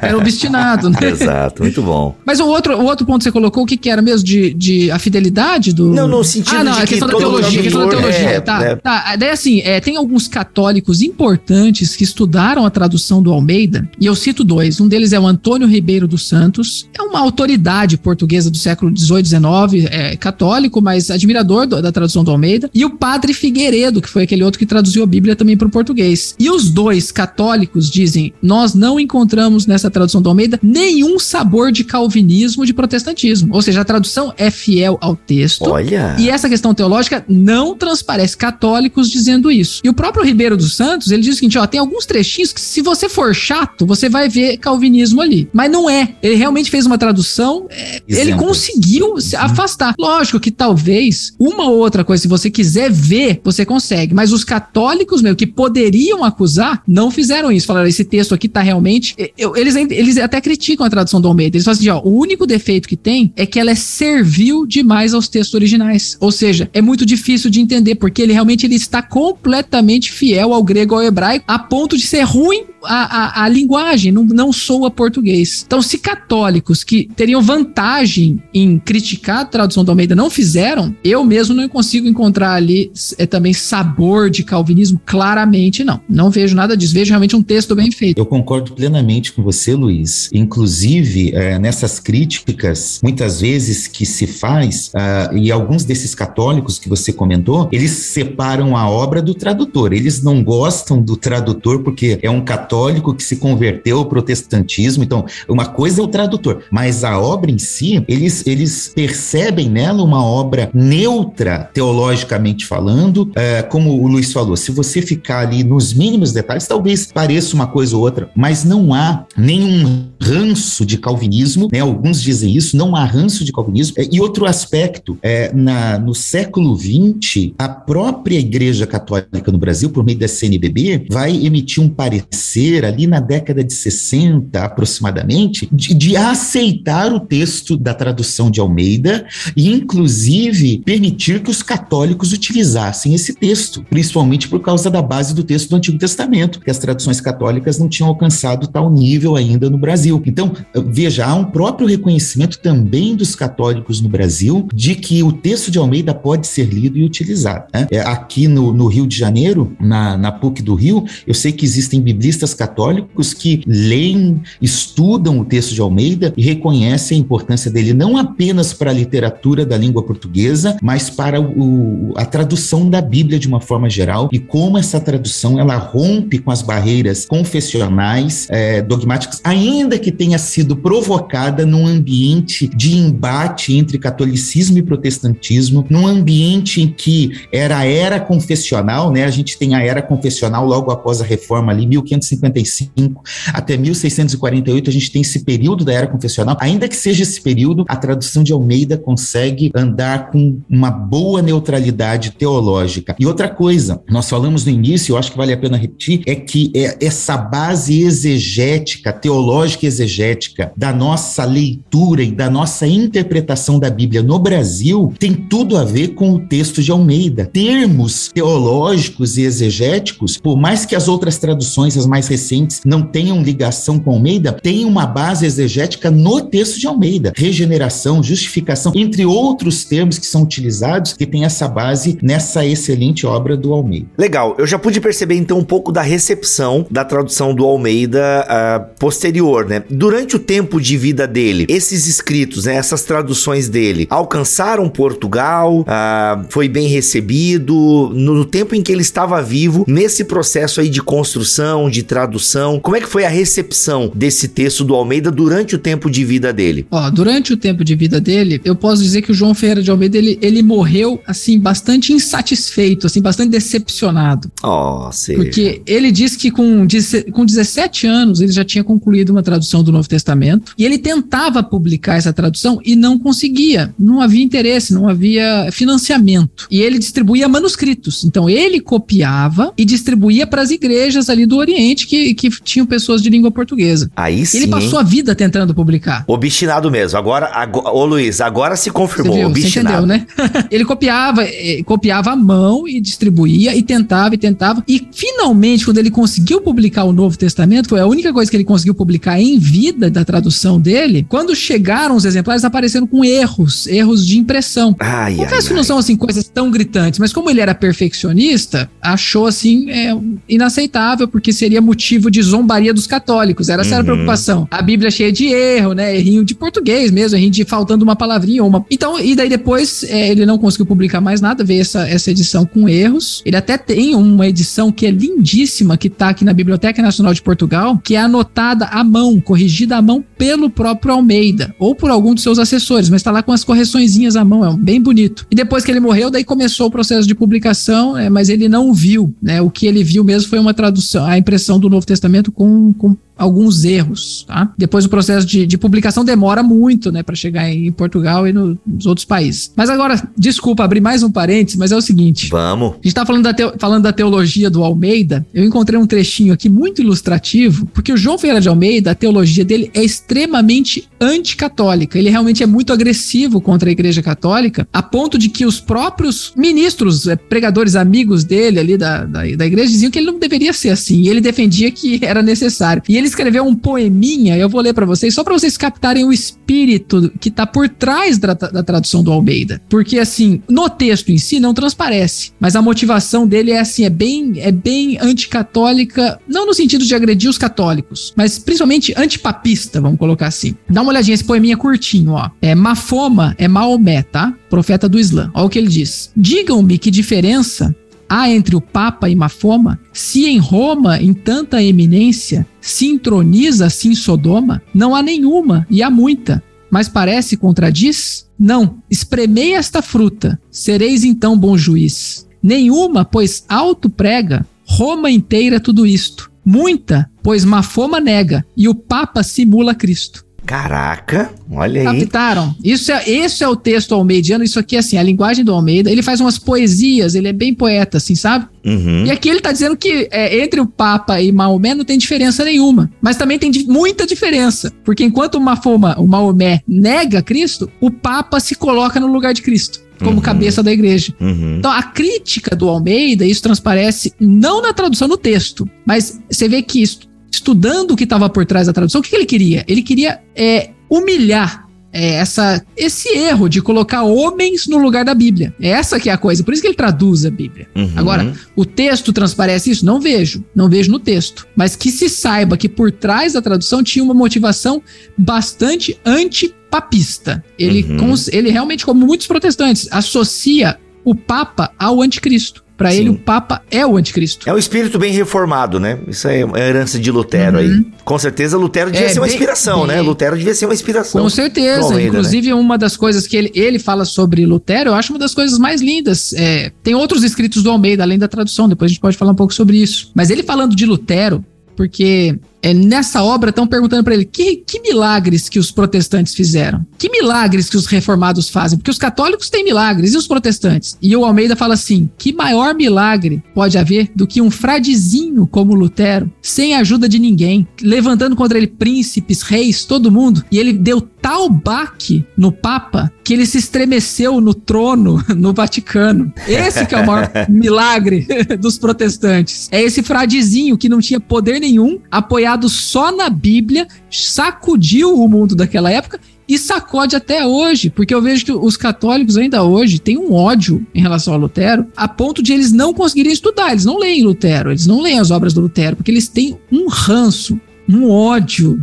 Era obstinado, né? Exato, muito bom. Mas o outro, o outro ponto que você colocou, o que, que era mesmo? De, de a fidelidade do. Não, no sentido ah, não, de a questão da teologia, a questão da teologia. É, tá, é. tá. Daí, assim, é, tem alguns católicos importantes que estudaram a tradução do Almeida, e eu cito dois. Um deles é o Antônio Ribeiro dos Santos, é uma autoridade portuguesa do século XVIII, XIX, é católico, mas admirador do, da tradução do Almeida, e o Padre Figueiredo, que foi aquele outro que traduziu a Bíblia também para o português. E os dois católicos dizem: nós não encontramos nessa tradução do Almeida nenhum sabor de calvinismo, de protestantismo. Ou seja, a tradução é fiel ao texto. Olha. E essa questão teológica não transparece católicos dizendo isso. E o próprio Ribeiro dos Santos, ele diz o seguinte: ó, tem alguns trechinhos que, se você for chato, você vai ver calvinismo ali. Mas não é. Ele realmente fez uma tradução, é, ele conseguiu se afastar. Lógico que talvez uma ou outra coisa, se você quiser ver, você consegue. Mas os católicos, meu, que poderiam acusar, não fizeram isso. Falaram, esse texto aqui tá realmente. Eu, eles, eles até criticam a tradução do Almeida. Eles falam assim: ó, o único defeito que tem é que ela é servil demais aos textos originais. Ou seja, é muito difícil de entender, porque ele realmente ele está completamente fiel ao grego ao hebraico, a ponto de ser ruim a, a, a, linguagem, não, não soa português. Então, se católicos que teriam vantagem em criticar a tradução do Almeida não fizeram, eu mesmo não consigo encontrar ali é, também sabor de calvinismo, claramente não. Não vejo nada disso, vejo realmente um texto bem feito. Eu concordo plenamente com você, Luiz. Inclusive, é, nessas críticas, muitas vezes que se faz, uh, e alguns desses católicos que você comentou, eles separam a obra do tradutor. Eles não gostam do tradutor porque é um católico católico que se converteu ao protestantismo. Então, uma coisa é o tradutor, mas a obra em si, eles, eles percebem nela uma obra neutra, teologicamente falando. É, como o Luiz falou, se você ficar ali nos mínimos detalhes, talvez pareça uma coisa ou outra, mas não há nenhum ranço de calvinismo, né? Alguns dizem isso, não há ranço de calvinismo. É, e outro aspecto, é, na, no século XX, a própria Igreja Católica no Brasil, por meio da CNBB, vai emitir um parecer ali na década de 60 aproximadamente, de, de aceitar o texto da tradução de Almeida e, inclusive, permitir que os católicos utilizassem esse texto, principalmente por causa da base do texto do Antigo Testamento, que as traduções católicas não tinham alcançado tal nível ainda no Brasil. Então, veja, há um próprio reconhecimento também dos católicos no Brasil de que o texto de Almeida pode ser lido e utilizado. Né? É, aqui no, no Rio de Janeiro, na, na PUC do Rio, eu sei que existem biblistas católicos que leem, estudam o texto de Almeida e reconhecem a importância dele não apenas para a literatura da língua portuguesa, mas para o, a tradução da Bíblia de uma forma geral e como essa tradução ela rompe com as barreiras confessionais, é, dogmáticas, ainda que tenha sido provocada num ambiente de embate entre catolicismo e protestantismo, num ambiente em que era a era confessional, né? A gente tem a era confessional logo após a reforma ali, 1550 1555 até 1648, a gente tem esse período da era confessional. Ainda que seja esse período, a tradução de Almeida consegue andar com uma boa neutralidade teológica. E outra coisa, nós falamos no início, eu acho que vale a pena repetir, é que é essa base exegética, teológica exegética da nossa leitura e da nossa interpretação da Bíblia no Brasil tem tudo a ver com o texto de Almeida. Termos teológicos e exegéticos, por mais que as outras traduções, as mais recentes não tenham ligação com Almeida, tem uma base exegética no texto de Almeida. Regeneração, justificação, entre outros termos que são utilizados, que tem essa base nessa excelente obra do Almeida. Legal, eu já pude perceber então um pouco da recepção da tradução do Almeida uh, posterior, né? Durante o tempo de vida dele, esses escritos, né, essas traduções dele, alcançaram Portugal, uh, foi bem recebido no tempo em que ele estava vivo, nesse processo aí de construção, de tradução tradução? Como é que foi a recepção desse texto do Almeida durante o tempo de vida dele? Ó, durante o tempo de vida dele, eu posso dizer que o João Ferreira de Almeida, ele, ele morreu, assim, bastante insatisfeito, assim, bastante decepcionado. Ó, oh, sei. Porque ele disse que com, com 17 anos ele já tinha concluído uma tradução do Novo Testamento e ele tentava publicar essa tradução e não conseguia. Não havia interesse, não havia financiamento. E ele distribuía manuscritos. Então ele copiava e distribuía para as igrejas ali do Oriente que, que tinham pessoas de língua portuguesa. Aí sim. Ele passou a vida tentando publicar. Obstinado mesmo. Agora, agora, ô Luiz, agora se Você confirmou. viu? Você obstinado. entendeu, né? ele copiava, eh, copiava à mão e distribuía e tentava e tentava. E finalmente, quando ele conseguiu publicar o Novo Testamento, foi a única coisa que ele conseguiu publicar em vida da tradução dele. Quando chegaram os exemplares, apareceram com erros, erros de impressão. Ai, ai, Confesso que ai. não são assim coisas tão gritantes, mas como ele era perfeccionista, achou assim é, inaceitável, porque seria motivo de zombaria dos católicos. Era essa era a Uhum. preocupação. A Bíblia cheia de erro, né? Errinho de português mesmo, errinho de faltando uma palavrinha ou uma. Então, e daí depois é, ele não conseguiu publicar mais nada, veio essa, essa edição com erros. Ele até tem uma edição que é lindíssima, que tá aqui na Biblioteca Nacional de Portugal, que é anotada à mão, corrigida à mão pelo próprio Almeida, ou por algum dos seus assessores, mas tá lá com as correçõezinhas à mão, é bem bonito. E depois que ele morreu, daí começou o processo de publicação, é, mas ele não viu, né? O que ele viu mesmo foi uma tradução, a impressão do Novo Testamento com, com alguns erros, tá? Depois o processo de, de publicação demora muito, né, para chegar em Portugal e no- nos outros países. Mas agora, desculpa abrir mais um parênteses, mas é o seguinte. Vamos. A gente tá falando da, teo- falando da teologia do Almeida. Eu encontrei um trechinho aqui muito ilustrativo, porque o João Ferreira de Almeida, a teologia dele é extremamente anticatólica. Ele realmente é muito agressivo contra a Igreja Católica, a ponto de que os próprios ministros, eh, pregadores amigos dele ali da, da, da igreja, diziam que ele não deveria ser assim. E ele defendia que era necessário. E ele escreveu um poeminha, eu vou ler para vocês, só para vocês captarem o espírito que tá por trás da, da tradução do Almeida. Porque, assim, no texto em si não transparece, mas a motivação dele é assim, é bem, é bem anticatólica, não no sentido de agredir os católicos, mas principalmente antipapista, vamos colocar assim. Dá uma olhadinha, esse poeminha é curtinho, ó. É Mafoma é Maomé, tá? Profeta do Islã. Olha o que ele diz. Digam-me que diferença há entre o Papa e Mafoma? Se em Roma, em tanta eminência, se introniza assim Sodoma, não há nenhuma, e há muita. Mas parece contradiz? Não, espremei esta fruta, sereis então bom juiz. Nenhuma, pois alto prega, Roma inteira tudo isto. Muita, pois Mafoma nega, e o Papa simula Cristo. Caraca, olha aí. Captaram? Isso é, esse é o texto almeidiano, isso aqui, assim, a linguagem do Almeida. Ele faz umas poesias, ele é bem poeta, assim, sabe? Uhum. E aqui ele tá dizendo que é, entre o Papa e Maomé não tem diferença nenhuma. Mas também tem muita diferença. Porque enquanto o Mafoma, o Maomé nega Cristo, o Papa se coloca no lugar de Cristo. Como Uhum. cabeça da igreja. Uhum. Então, a crítica do Almeida, isso transparece não na tradução no texto, mas você vê que estu- estudando o que estava por trás da tradução, o que, que ele queria? Ele queria é, humilhar é, essa, esse erro de colocar homens no lugar da Bíblia. Essa que é a coisa, por isso que ele traduz a Bíblia. Uhum. Agora, o texto transparece isso? Não vejo, não vejo no texto. Mas que se saiba que por trás da tradução tinha uma motivação bastante antipapista. Ele, Uhum. ele realmente, como muitos protestantes, associa o Papa ao anticristo. Para ele, o Papa é o anticristo. É um espírito bem reformado, né? Isso é uma herança de Lutero aí. Com certeza, Lutero devia Uhum. É, ser uma bem- inspiração, né? bem- Lutero devia ser uma inspiração. Com certeza. Almeida, Inclusive, uma das coisas que ele, ele fala sobre Lutero, eu acho uma das coisas mais lindas. É, tem outros escritos do Almeida, além da tradução, depois a gente pode falar um pouco sobre isso. Mas ele falando de Lutero, porque é, nessa obra estão perguntando para ele que, que milagres que os protestantes fizeram? Que milagres que os reformados fazem? Porque os católicos têm milagres e os protestantes? E o Almeida fala assim: que maior milagre pode haver do que um fradezinho como Lutero, sem a ajuda de ninguém, levantando contra ele príncipes, reis, todo mundo, e ele deu tal baque no Papa que ele se estremeceu no trono no Vaticano. Esse que é o maior milagre dos protestantes. É esse fradezinho que não tinha poder nenhum, apoiado só na Bíblia, sacudiu o mundo daquela época e sacode até hoje, porque eu vejo que os católicos ainda hoje têm um ódio em relação a Lutero, a ponto de eles não conseguirem estudar, eles não leem Lutero, eles não leem as obras do Lutero, porque eles têm um ranço, um ódio.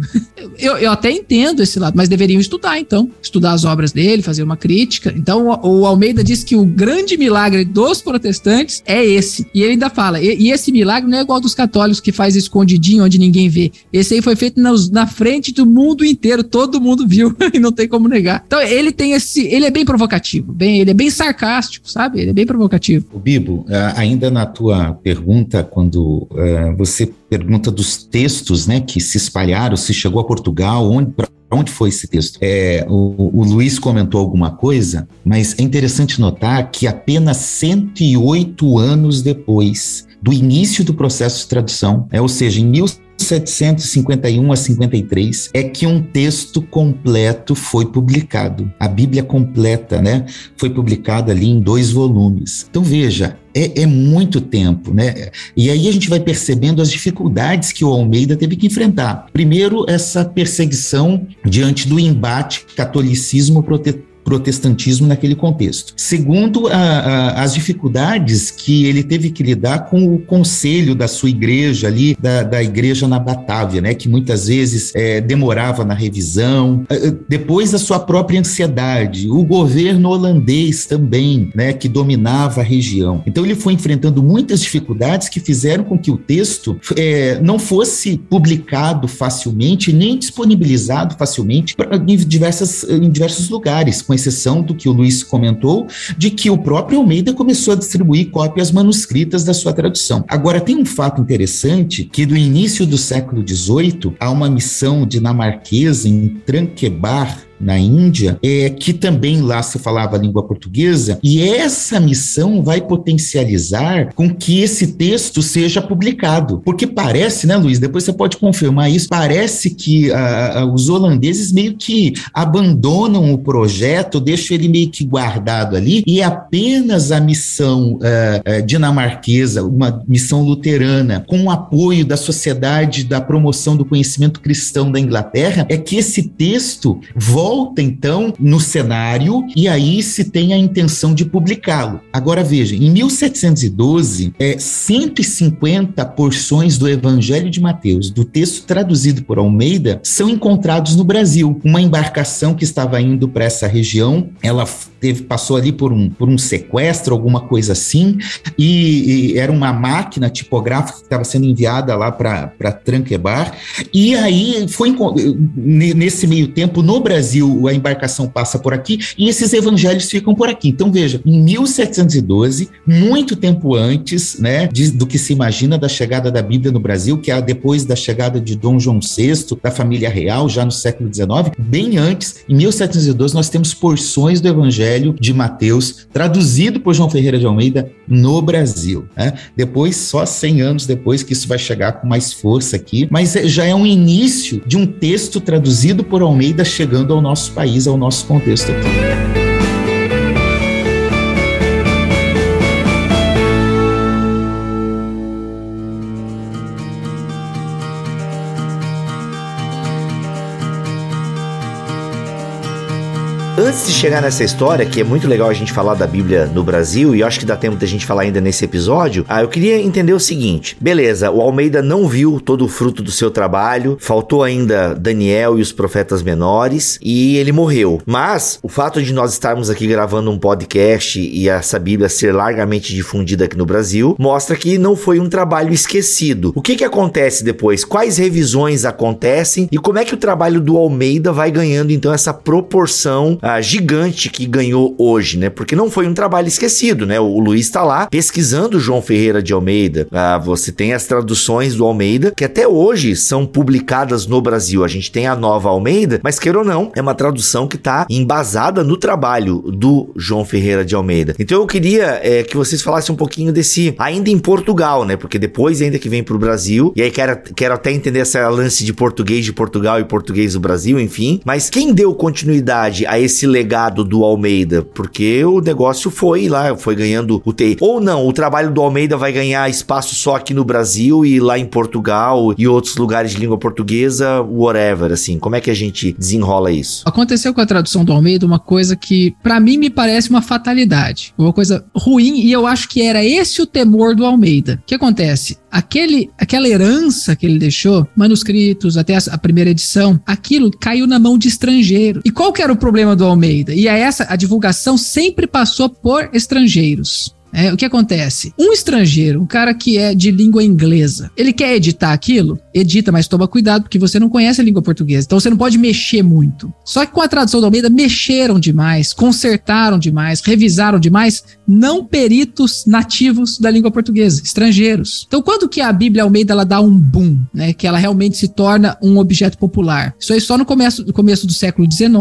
Eu, eu até entendo esse lado, mas deveriam estudar então, estudar as obras dele, fazer uma crítica. Então o, Almeida diz que o grande milagre dos protestantes é esse. E ele ainda fala, e, e esse milagre não é igual dos católicos que faz escondidinho onde ninguém vê. Esse aí foi feito nos- na frente do mundo inteiro, todo mundo viu e não tem como negar. Então ele tem esse, ele é bem provocativo, bem, ele é bem sarcástico, sabe? Ele é bem provocativo. O Bibo, ah, ainda na tua pergunta, quando ah, você pergunta dos textos, né, que se espalharam, se chegou a Portugal, onde, para onde foi esse texto? É, o, o Luiz comentou alguma coisa, mas é interessante notar que apenas 108 anos depois do início do processo de tradução, é, ou seja, em 1751 a 53 é que um texto completo foi publicado. A Bíblia completa, né? Foi publicada ali em dois volumes. Então veja, é, é, muito tempo, né? E aí a gente vai percebendo as dificuldades que o Almeida teve que enfrentar. Primeiro, essa perseguição diante do embate catolicismo-protestantismo protestantismo naquele contexto. Segundo, a, a, as dificuldades que ele teve que lidar com o conselho da sua igreja ali, da, da igreja na Batávia, né, que muitas vezes é, demorava na revisão. É, é, depois, a sua própria ansiedade, o governo holandês também, né, que dominava a região. Então, ele foi enfrentando muitas dificuldades que fizeram com que o texto é, não fosse publicado facilmente, nem disponibilizado facilmente pra, em, diversas, em diversos lugares, com exceção do que o Luiz comentou, de que o próprio Almeida começou a distribuir cópias manuscritas da sua tradução. Agora, tem um fato interessante que do início do século XVIII há uma missão dinamarquesa em Tranquebar, na Índia, é, que também lá se falava a língua portuguesa, e essa missão vai potencializar com que esse texto seja publicado. Porque parece, né, Luiz? Depois você pode confirmar isso. Parece que a, a, os holandeses meio que abandonam o projeto, deixam ele meio que guardado ali, e apenas a missão dinamarquesa, uma missão luterana, com o apoio da Sociedade da Promoção do Conhecimento Cristão da Inglaterra, é que esse texto volta volta então no cenário e aí se tem a intenção de publicá-lo. Agora veja, em 1712, é, 150 porções do Evangelho de Mateus, do texto traduzido por Almeida, são encontrados no Brasil. Uma embarcação que estava indo para essa região, ela teve, passou ali por um, por um sequestro, alguma coisa assim, e, e era uma máquina tipográfica que estava sendo enviada lá para Tranquebar, e aí foi nesse meio tempo, no Brasil, a embarcação passa por aqui, e esses evangelhos ficam por aqui. Então, veja, em 1712, muito tempo antes né, de, do que se imagina da chegada da Bíblia no Brasil, que é depois da chegada de Dom João VI, da família real, já no século XIX, bem antes, em 1712, nós temos porções do Evangelho de Mateus, traduzido por João Ferreira de Almeida no Brasil. Né? Depois, só 100 anos depois, que isso vai chegar com mais força aqui, mas é, já é um início de um texto traduzido por Almeida chegando ao nosso país, ao nosso contexto aqui. Antes de chegar nessa história, que é muito legal a gente falar da Bíblia no Brasil, e acho que dá tempo da gente falar ainda nesse episódio, ah, eu queria entender o seguinte: beleza, o Almeida não viu todo o fruto do seu trabalho, faltou ainda Daniel e os profetas menores, e ele morreu. Mas o fato de nós estarmos aqui gravando um podcast e essa Bíblia ser largamente difundida aqui no Brasil, mostra que não foi um trabalho esquecido. O que que acontece depois? Quais revisões acontecem e como é que o trabalho do Almeida vai ganhando então essa proporção uh, gigante que ganhou hoje, né? Porque não foi um trabalho esquecido, né? O, Luiz está lá pesquisando João Ferreira de Almeida. Uh, você tem as traduções do Almeida que até hoje são publicadas no Brasil. A gente tem a nova Almeida, mas queira ou não, é uma tradução que está embasada no trabalho do João Ferreira de Almeida. Então eu queria é, que vocês falassem um pouquinho desse, ainda em Portugal, né? Porque depois ainda que vem para o Brasil, e aí quero, quero até entender essa lance de português de Portugal e português do Brasil, enfim. Mas quem deu continuidade a esse legado do Almeida, porque o negócio foi lá, foi ganhando o TI. Ou não, o trabalho do Almeida vai ganhar espaço só aqui no Brasil e lá em Portugal e outros lugares de língua portuguesa, whatever, assim. Como é que a gente desenrola isso? Aconteceu com a tradução do Almeida uma coisa que para mim me parece uma fatalidade, uma coisa ruim e eu acho que era esse o temor do Almeida. O que acontece? Aquele, aquela herança que ele deixou, manuscritos, até a, a primeira edição, aquilo caiu na mão de estrangeiro. E qual que era o problema do Almeida. E a essa a divulgação sempre passou por estrangeiros. É, o que acontece? Um estrangeiro, um cara que é de língua inglesa, ele quer editar aquilo? Edita, mas toma cuidado, porque você não conhece a língua portuguesa. Então você não pode mexer muito. Só que com a tradução do Almeida, mexeram demais, consertaram demais, revisaram demais, não peritos nativos da língua portuguesa, estrangeiros. Então, quando que a Bíblia Almeida ela dá um boom, né? Que ela realmente se torna um objeto popular? Isso aí só no começo, no começo do século XIX,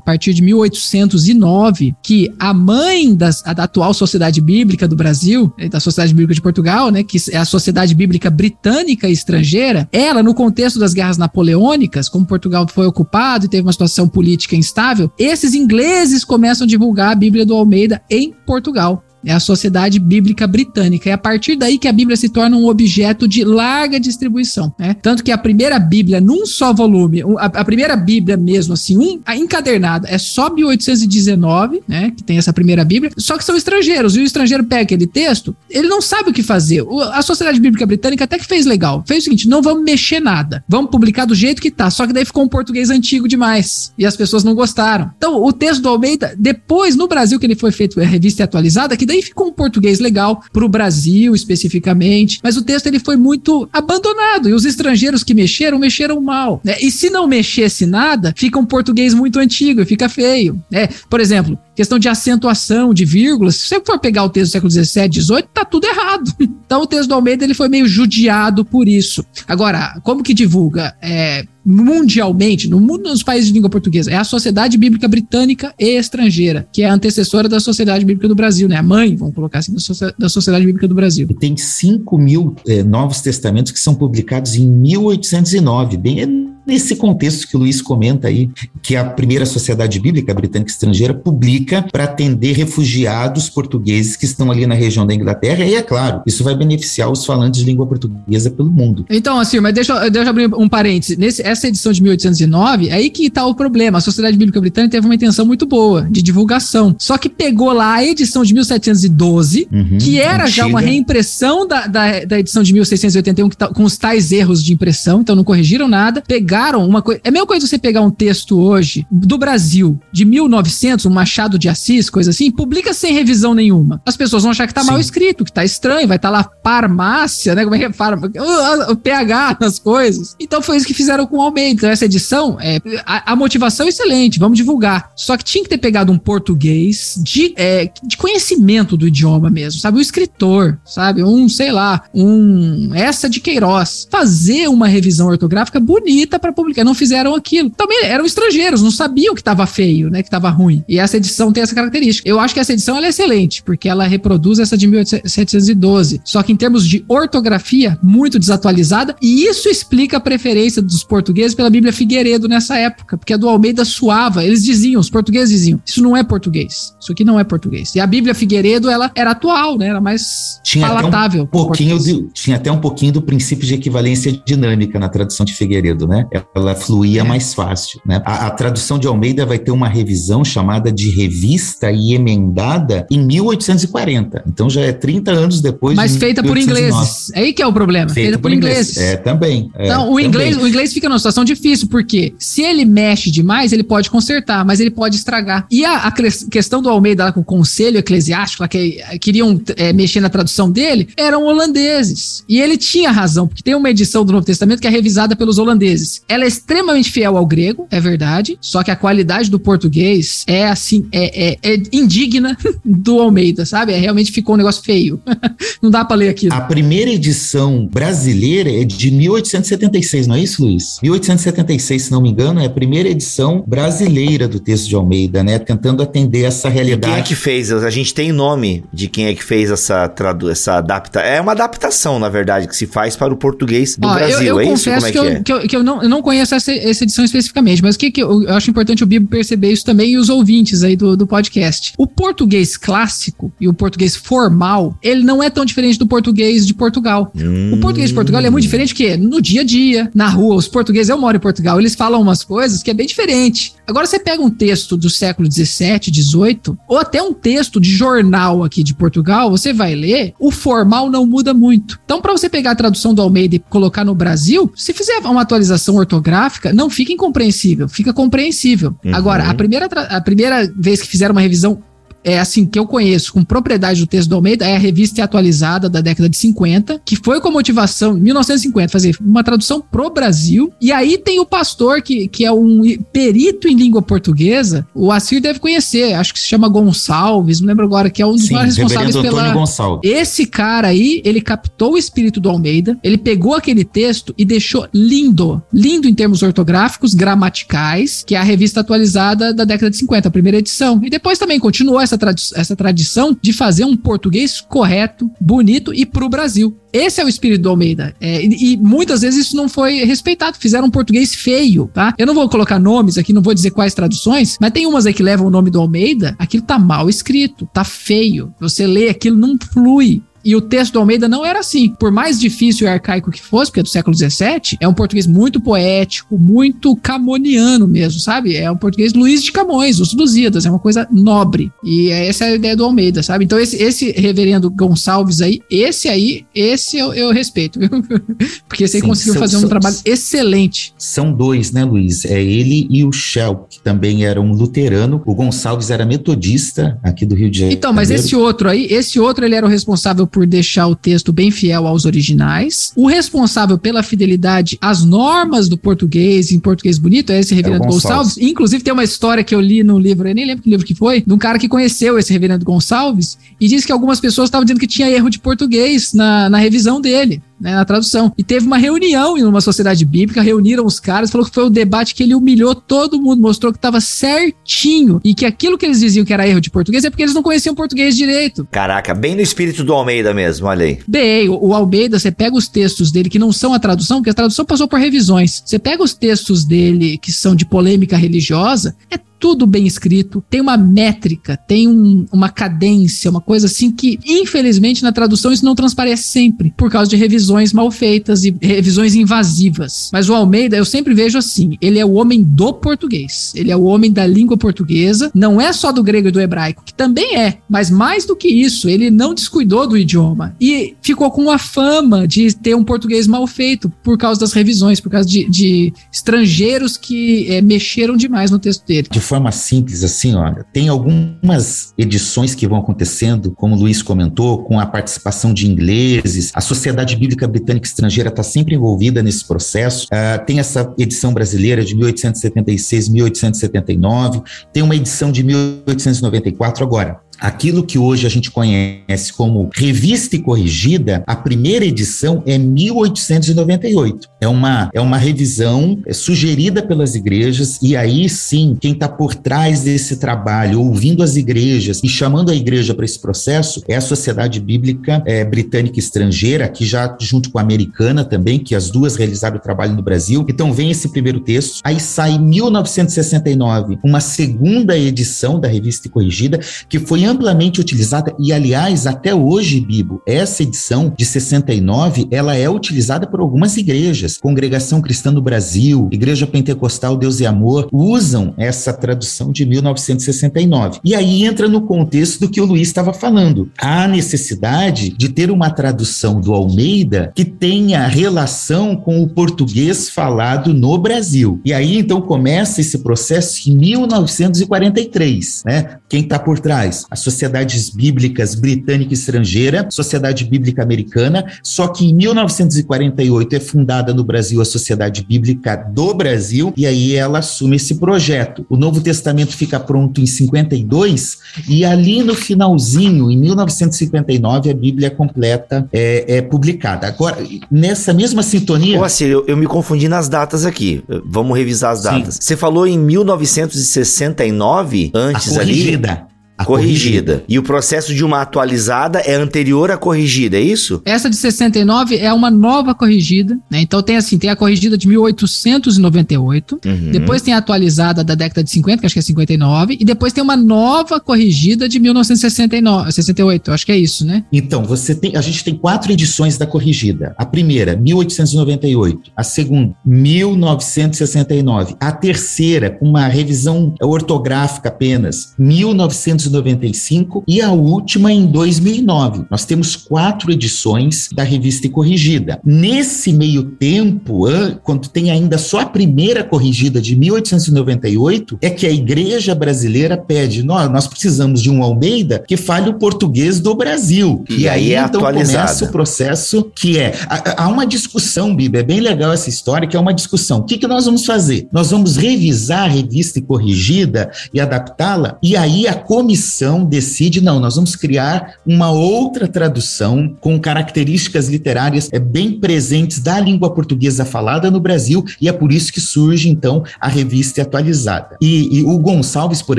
a partir de 1809, que a mãe das, da atual Sociedade Bíblica do Brasil, né, da Sociedade Bíblica de Portugal, né? Que é a Sociedade Bíblica Britânica e Estrangeira, ela, no contexto das guerras napoleônicas, como Portugal foi ocupado e teve uma situação política instável, esses ingleses começam a divulgar a Bíblia do Almeida em Portugal é a Sociedade Bíblica Britânica. É a partir daí que a Bíblia se torna um objeto de larga distribuição, né? Tanto que a primeira Bíblia, num só volume, a, primeira Bíblia mesmo, assim, um, a encadernada, é só 1819, né? Que tem essa primeira Bíblia, só que são estrangeiros, e o estrangeiro pega aquele texto, ele não sabe o que fazer. A Sociedade Bíblica Britânica até que fez legal. Fez o seguinte: não vamos mexer nada, vamos publicar do jeito que tá. Só que daí ficou um português antigo demais, e as pessoas não gostaram. Então, o texto do Almeida, depois, no Brasil, que ele foi feito, a revista atualizada, que daí ficou um português legal para o Brasil especificamente, mas o texto ele foi muito abandonado e os estrangeiros que mexeram, mexeram mal. Né? E se não mexesse nada, fica um português muito antigo e fica feio. Né? Por exemplo, questão de acentuação, de vírgulas. Se você for pegar o texto do século XVII, XVIII, tá tudo errado. Então o texto do Almeida ele foi meio judiado por isso. Agora, como que divulga? É, mundialmente, no mundo dos países de língua portuguesa, é a Sociedade Bíblica Britânica e Estrangeira, que é a antecessora da Sociedade Bíblica do Brasil, né? A mãe, vamos colocar assim, da Sociedade Bíblica do Brasil. E tem 5 mil é, novos testamentos que são publicados em 1809, bem nesse contexto que o Luiz comenta aí, que a primeira Sociedade Bíblica Britânica Estrangeira publica para atender refugiados portugueses que estão ali na região da Inglaterra, e é claro, isso vai beneficiar os falantes de língua portuguesa pelo mundo. Então, assim, mas deixa, deixa eu abrir um parênteses. Nesse, essa edição de 1809, é aí que está o problema. A Sociedade Bíblica Britânica teve uma intenção muito boa de divulgação, só que pegou lá a edição de 1712, uhum, que era antiga. já uma reimpressão da, da, da edição de 1681, tá, com os tais erros de impressão, então não corrigiram nada, pegaram pegaram uma coisa. É a mesma coisa você pegar um texto hoje do Brasil, de 1900, um Machado de Assis, coisa assim, publica sem revisão nenhuma. As pessoas vão achar que tá Sim. mal escrito, que tá estranho, vai estar tá lá farmácia, né? Como é que é farmácia? O, o, PH nas coisas. Então foi isso que fizeram com o Almeida. Então, essa edição, é, a, a, motivação é excelente, vamos divulgar. Só que tinha que ter pegado um português de, é, de conhecimento do idioma mesmo, sabe? O escritor, sabe? Um, sei lá, um. Essa de Queiroz. Fazer uma revisão ortográfica bonita para publicar. Não fizeram aquilo. Também eram estrangeiros, não sabiam que estava feio, né? Que estava ruim. E essa edição tem essa característica. Eu acho que essa edição é excelente, porque ela reproduz essa de 1712. Só que em termos de ortografia, muito desatualizada. E isso explica a preferência dos portugueses pela Bíblia Figueiredo nessa época, porque a do Almeida suava. Eles diziam, os portugueses diziam, isso não é português. Isso aqui não é português. E a Bíblia Figueiredo, ela era atual, né? Era mais tinha palatável. Até um pouquinho de, tinha até um pouquinho do princípio de equivalência dinâmica na tradução de Figueiredo, né? Ela fluía é. mais fácil. Né? A, a, tradução de Almeida vai ter uma revisão chamada de revista e emendada em 1840. Então já é 30 anos depois. Mas de feita 1809. por ingleses. É aí que é o problema. Feita, feita por, por ingleses. É, também. É, então, o inglês, o inglês fica numa situação difícil, porque se ele mexe demais, ele pode consertar, mas ele pode estragar. E a, a questão do Almeida lá com o conselho eclesiástico, lá que queriam é, mexer na tradução dele, eram holandeses. E ele tinha razão, porque tem uma edição do Novo Testamento que é revisada pelos holandeses. Ela é extremamente fiel ao grego, é verdade, só que a qualidade do português é assim, é, é, é indigna do Almeida, sabe? É, realmente ficou um negócio feio. não dá para ler aquilo. A primeira edição brasileira é de 1876, não é isso, Luiz? 1876, se não me engano, é a primeira edição brasileira do texto de Almeida, né? Tentando atender essa realidade. quem é que fez? A gente tem nome de quem é que fez essa tradu essa adapta. É uma adaptação, na verdade, que se faz para o português do Ó, Brasil. Eu, eu é isso? Como é que, que, eu, é? que, eu, que eu não, eu não conheço essa, essa edição especificamente, mas o que, que eu, eu, acho importante o Bibo perceber isso também e os ouvintes aí do, do podcast. O português clássico e o português formal, ele não é tão diferente do português de Portugal. Hum. O português de Portugal é muito diferente que no dia a dia, na rua, os portugueses, eu moro em Portugal, eles falam umas coisas que é bem diferente. Agora você pega um texto do século 17, 18, ou até um texto de jornal aqui de Portugal, você vai ler, o formal não muda muito. Então, para você pegar a tradução do Almeida e colocar no Brasil, se fizer uma atualização ortográfica, não fica incompreensível, fica compreensível. Uhum. Agora, a primeira, a primeira vez que fizeram uma revisão é assim, que eu conheço com propriedade do texto do Almeida, é a revista atualizada da década de 50, que foi com motivação, 1950, fazer uma tradução pro Brasil. E aí tem o pastor, que, que é um perito em língua portuguesa, o Assir deve conhecer, acho que se chama Gonçalves, não lembro agora, que é um dos Sim, maiores responsáveis pela. Gonçalves. Esse cara aí, ele captou o espírito do Almeida, ele pegou aquele texto e deixou lindo, lindo em termos ortográficos, gramaticais, que é a revista atualizada da década de 50, a primeira edição. E depois também continuou essa, tradi essa tradição de fazer um português correto, bonito e pro Brasil. Esse é o espírito do Almeida. É, e, e muitas vezes isso não foi respeitado. Fizeram um português feio, tá? Eu não vou colocar nomes aqui, não vou dizer quais traduções, mas tem umas aí que levam o nome do Almeida. Aquilo tá mal escrito, tá feio. Você lê aquilo, não flui. E o texto do Almeida não era assim. Por mais difícil e arcaico que fosse, porque é do século XVII, é um português muito poético, muito camoniano mesmo, sabe? É um português Luiz de Camões, os Lusíadas, é uma coisa nobre. E essa é a ideia do Almeida, sabe? Então esse, esse reverendo Gonçalves aí, esse aí, esse eu, eu respeito, viu? Porque esse aí Sim, conseguiu são- fazer um são- trabalho excelente. São dois, né, Luiz? É ele e o Shell, que também era um luterano. O Gonçalves era metodista aqui do Rio de Janeiro. Então, mas esse outro aí, esse outro ele era o responsável por deixar o texto bem fiel aos originais. O responsável pela fidelidade às normas do português, em português bonito, é esse reverendo Gonçalves. Gonçalves. Inclusive tem uma história que eu li no livro, eu nem lembro que livro que foi, de um cara que conheceu esse reverendo Gonçalves e disse que algumas pessoas estavam dizendo que tinha erro de português na, na revisão dele. Né, na tradução. E teve uma reunião em uma sociedade bíblica, reuniram os caras, falou que foi o debate que ele humilhou todo mundo, mostrou que estava certinho e que aquilo que eles diziam que era erro de português é porque eles não conheciam português direito. Caraca, bem no espírito do Almeida mesmo, olha aí. Bem, o, o Almeida, você pega os textos dele que não são a tradução, porque a tradução passou por revisões. Você pega os textos dele que são de polêmica religiosa, é tudo bem escrito, tem uma métrica, tem um- uma cadência, uma coisa assim que, infelizmente, na tradução isso não transparece sempre, por causa de revisões mal feitas e revisões invasivas. Mas o Almeida, eu sempre vejo assim, ele é o homem do português, ele é o homem da língua portuguesa, não é só do grego e do hebraico, que também é, mas mais do que isso, ele não descuidou do idioma e ficou com a fama de ter um português mal feito por causa das revisões, por causa de, de estrangeiros que eh, mexeram demais no texto dele. De forma simples, assim, olha, tem algumas edições que vão acontecendo, como o Luiz comentou, com a participação de ingleses. A Sociedade Bíblica Britânica Estrangeira está sempre envolvida nesse processo. Ah, tem essa edição brasileira de 1876, 1879, tem uma edição de 1894 agora. Aquilo que hoje a gente conhece como revista e corrigida, a primeira edição é 1898. É uma, é uma revisão é, sugerida pelas igrejas, e aí sim, quem está por trás desse trabalho, ouvindo as igrejas e chamando a igreja para esse processo, é a Sociedade Bíblica é, Britânica Estrangeira, que já junto com a americana também, que as duas realizaram o trabalho no Brasil. Então vem esse primeiro texto, aí sai em 1969 uma segunda edição da revista e corrigida, que foi amplamente utilizada e, aliás, até hoje, Bibo, essa edição de 69, ela é utilizada por algumas igrejas. Congregação Cristã do Brasil, Igreja Pentecostal Deus e Amor, usam essa tradução de 1969. E aí entra no contexto do que o Luiz estava falando. Há necessidade de ter uma tradução do Almeida que tenha relação com o português falado no Brasil. E aí, então, começa esse processo em 1943, né? Quem está por trás? As Sociedades Bíblicas Britânica e Estrangeira, Sociedade Bíblica Americana, só que em 1948 é fundada no Brasil a Sociedade Bíblica do Brasil, e aí ela assume esse projeto. O Novo Testamento fica pronto em 52, e ali no finalzinho, em 1959, a Bíblia completa é, é publicada. Agora, nessa mesma sintonia. Ô, assim, eu, eu me confundi nas datas aqui. Vamos revisar as Sim. datas. Você falou em 1969, a antes ali. Corrigida. A Corrigida. E o processo de uma atualizada é anterior à corrigida, é isso? Essa de 69 é uma nova corrigida, né? Então tem assim, tem a corrigida de 1898, Uhum. depois tem a atualizada da década de 50, que acho que é 59, e depois tem uma nova corrigida de 1969, 68, eu acho que é isso, né? Então, você tem, a gente tem quatro edições da corrigida. A primeira, 1898. A segunda, 1969. A terceira, com uma revisão ortográfica apenas, 1998. 1995 e a última em 2009. Nós temos quatro edições da revista corrigida. Nesse meio tempo, quando tem ainda só a primeira corrigida de 1898, é que a igreja brasileira pede: nós, nós precisamos de um Almeida que fale o português do Brasil. E, e aí, é então começa o processo que é. Há uma discussão, Bíblia, é bem legal essa história, que é uma discussão. O que, que nós vamos fazer? Nós vamos revisar a revista corrigida e adaptá-la, e aí a comissão decide: não, nós vamos criar uma outra tradução com características literárias é, bem presentes da língua portuguesa falada no Brasil, e é por isso que surge, então, a revista atualizada. E, e o Gonçalves, por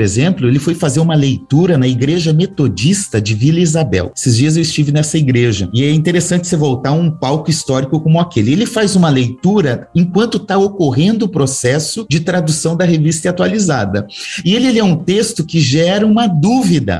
exemplo, ele foi fazer uma leitura na Igreja Metodista de Vila Isabel. Esses dias eu estive nessa igreja, e é interessante você voltar a um palco histórico como aquele. Ele faz uma leitura enquanto está ocorrendo o processo de tradução da revista atualizada. E ele, ele é um texto que gera uma dúvida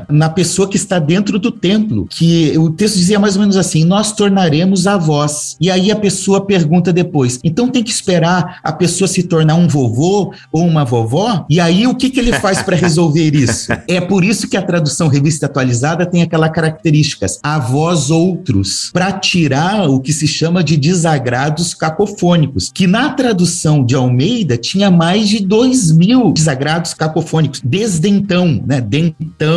na pessoa que está dentro do templo, que o texto dizia mais ou menos assim: nós tornaremos avós. E aí a pessoa pergunta depois: então tem que esperar a pessoa se tornar um vovô ou uma vovó? E aí o que, que ele faz para resolver isso? É por isso que a tradução revista atualizada tem aquelas características: avós outros, para tirar o que se chama de desagrados cacofônicos, que na tradução de Almeida tinha mais de dois mil desagrados cacofônicos. Desde então, né? Dentão,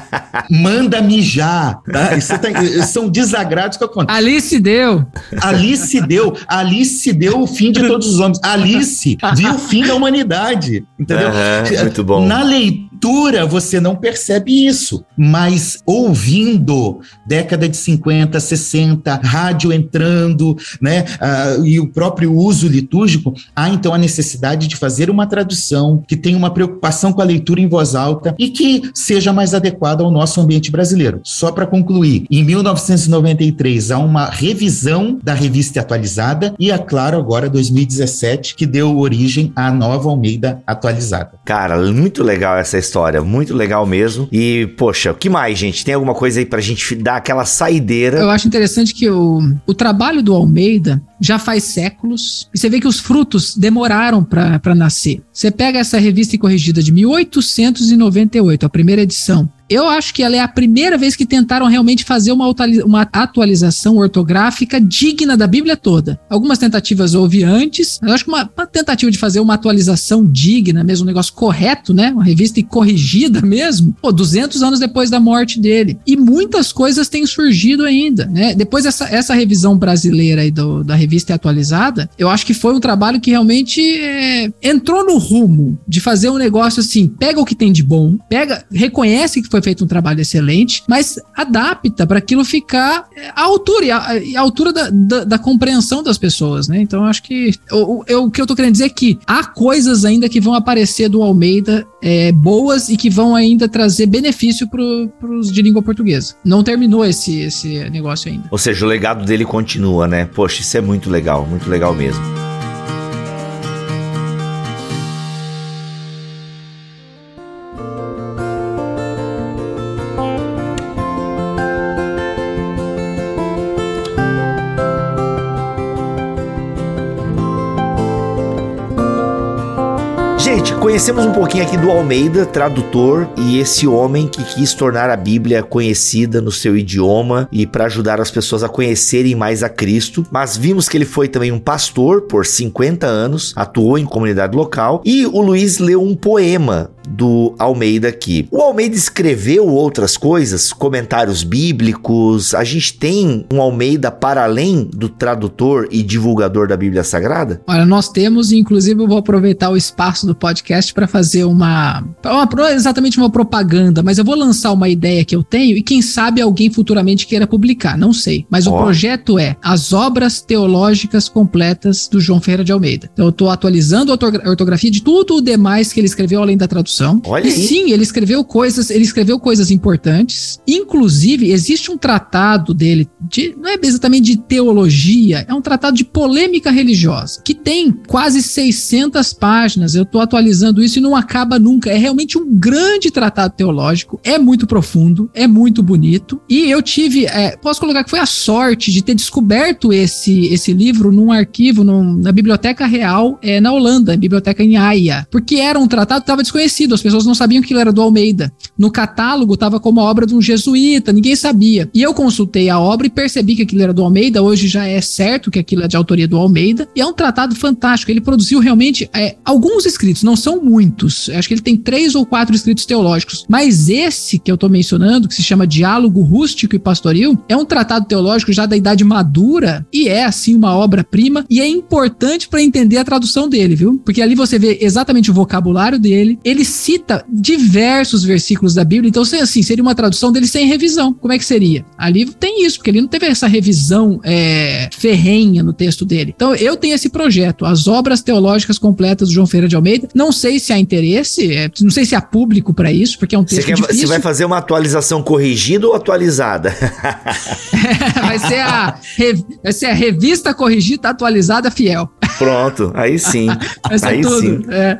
manda mijar, tá? Isso tem, são desagrados cacofônicos. Alice deu. Alice deu. Alice deu o fim de todos os homens. Alice viu o fim da humanidade. Entendeu? Uhum, muito bom. Na leitura, você não percebe isso, mas ouvindo, década de 50, 60, rádio entrando, né? Uh, e o próprio uso litúrgico, há então a necessidade de fazer uma tradução que tenha uma preocupação com a leitura em voz alta e que seja mais adequada ao nosso ambiente brasileiro. Só para concluir, em 1993 há uma revisão da revista atualizada e, é claro, agora 2017, que deu origem à nova Almeida atualizada. Cara, muito legal essa história, muito legal mesmo. E, poxa, o que mais, gente? Tem alguma coisa aí pra gente dar aquela saideira? Eu acho interessante que o, o trabalho do Almeida já faz séculos e você vê que os frutos demoraram para nascer. Você pega essa revista corrigida de 1898, a primeira edição, eu acho que ela é a primeira vez que tentaram realmente fazer uma, uma atualização ortográfica digna da Bíblia toda. Algumas tentativas houve antes, mas eu acho que uma, uma, tentativa de fazer uma atualização digna, mesmo um negócio correto, né? Uma revista e corrigida mesmo, pô, 200 anos depois da morte dele. E muitas coisas têm surgido ainda, né? Depois dessa essa revisão brasileira aí do, da revista atualizada, eu acho que foi um trabalho que realmente é, entrou no rumo de fazer um negócio assim, pega o que tem de bom, pega, reconhece que foi foi feito um trabalho excelente, mas adapta para aquilo ficar à altura e à, à altura da, da, da, compreensão das pessoas, né? Então acho que o, o, o, que eu tô querendo dizer é que há coisas ainda que vão aparecer do Almeida é, boas e que vão ainda trazer benefício para os de língua portuguesa. Não terminou esse, esse negócio ainda. Ou seja, o legado dele continua, né? Poxa, isso é muito legal, muito legal mesmo. Conhecemos um pouquinho aqui do Almeida, tradutor, e esse homem que quis tornar a Bíblia conhecida no seu idioma e para ajudar as pessoas a conhecerem mais a Cristo. Mas vimos que ele foi também um pastor por 50 anos, atuou em comunidade local e o Luiz leu um poema do Almeida aqui. O Almeida escreveu outras coisas, comentários bíblicos. A gente tem um Almeida para além do tradutor e divulgador da Bíblia Sagrada? Olha, nós temos, inclusive eu vou aproveitar o espaço do podcast para fazer uma, uma exatamente uma propaganda, mas eu vou lançar uma ideia que eu tenho e quem sabe alguém futuramente queira publicar, não sei. Mas oh. o projeto é as obras teológicas completas do João Ferreira de Almeida. Então eu estou atualizando a ortografia de tudo o demais que ele escreveu além da tradução Olha e aí. sim, ele escreveu coisas, ele escreveu coisas importantes. Inclusive, existe um tratado dele, de, não é exatamente de teologia, é um tratado de polêmica religiosa, que tem quase 600 páginas. Eu estou atualizando isso e não acaba nunca. É realmente um grande tratado teológico, é muito profundo, é muito bonito. E eu tive, é, posso colocar que foi a sorte de ter descoberto esse, esse livro num arquivo, num, na Biblioteca Real, é, na Holanda, Biblioteca em Haia, porque era um tratado que estava desconhecido traduzido, as pessoas não sabiam que aquilo era do Almeida. No catálogo estava como obra de um jesuíta, ninguém sabia. E eu consultei a obra e percebi que aquilo era do Almeida, hoje já é certo que aquilo é de autoria do Almeida, e é um tratado fantástico. Ele produziu realmente é, alguns escritos, não são muitos. Acho que ele tem três ou quatro escritos teológicos. Mas esse que eu estou mencionando, que se chama Diálogo Rústico e Pastoril, é um tratado teológico já da idade madura e é, assim, uma obra-prima. E é importante para entender a tradução dele, viu? Porque ali você vê exatamente o vocabulário dele. Ele cita diversos versículos da Bíblia. Então, assim, seria uma tradução dele sem revisão. Como é que seria? Ali tem isso, porque ele não teve essa revisão é, ferrenha no texto dele. Então, eu tenho esse projeto, as obras teológicas completas do João Ferreira de Almeida. Não sei se há interesse, é, não sei se há público para isso, porque é um texto você, quer, difícil. você vai fazer uma atualização corrigida ou atualizada? vai, ser a, vai ser a revista corrigida atualizada fiel. Pronto, aí sim. aí tudo. sim. É.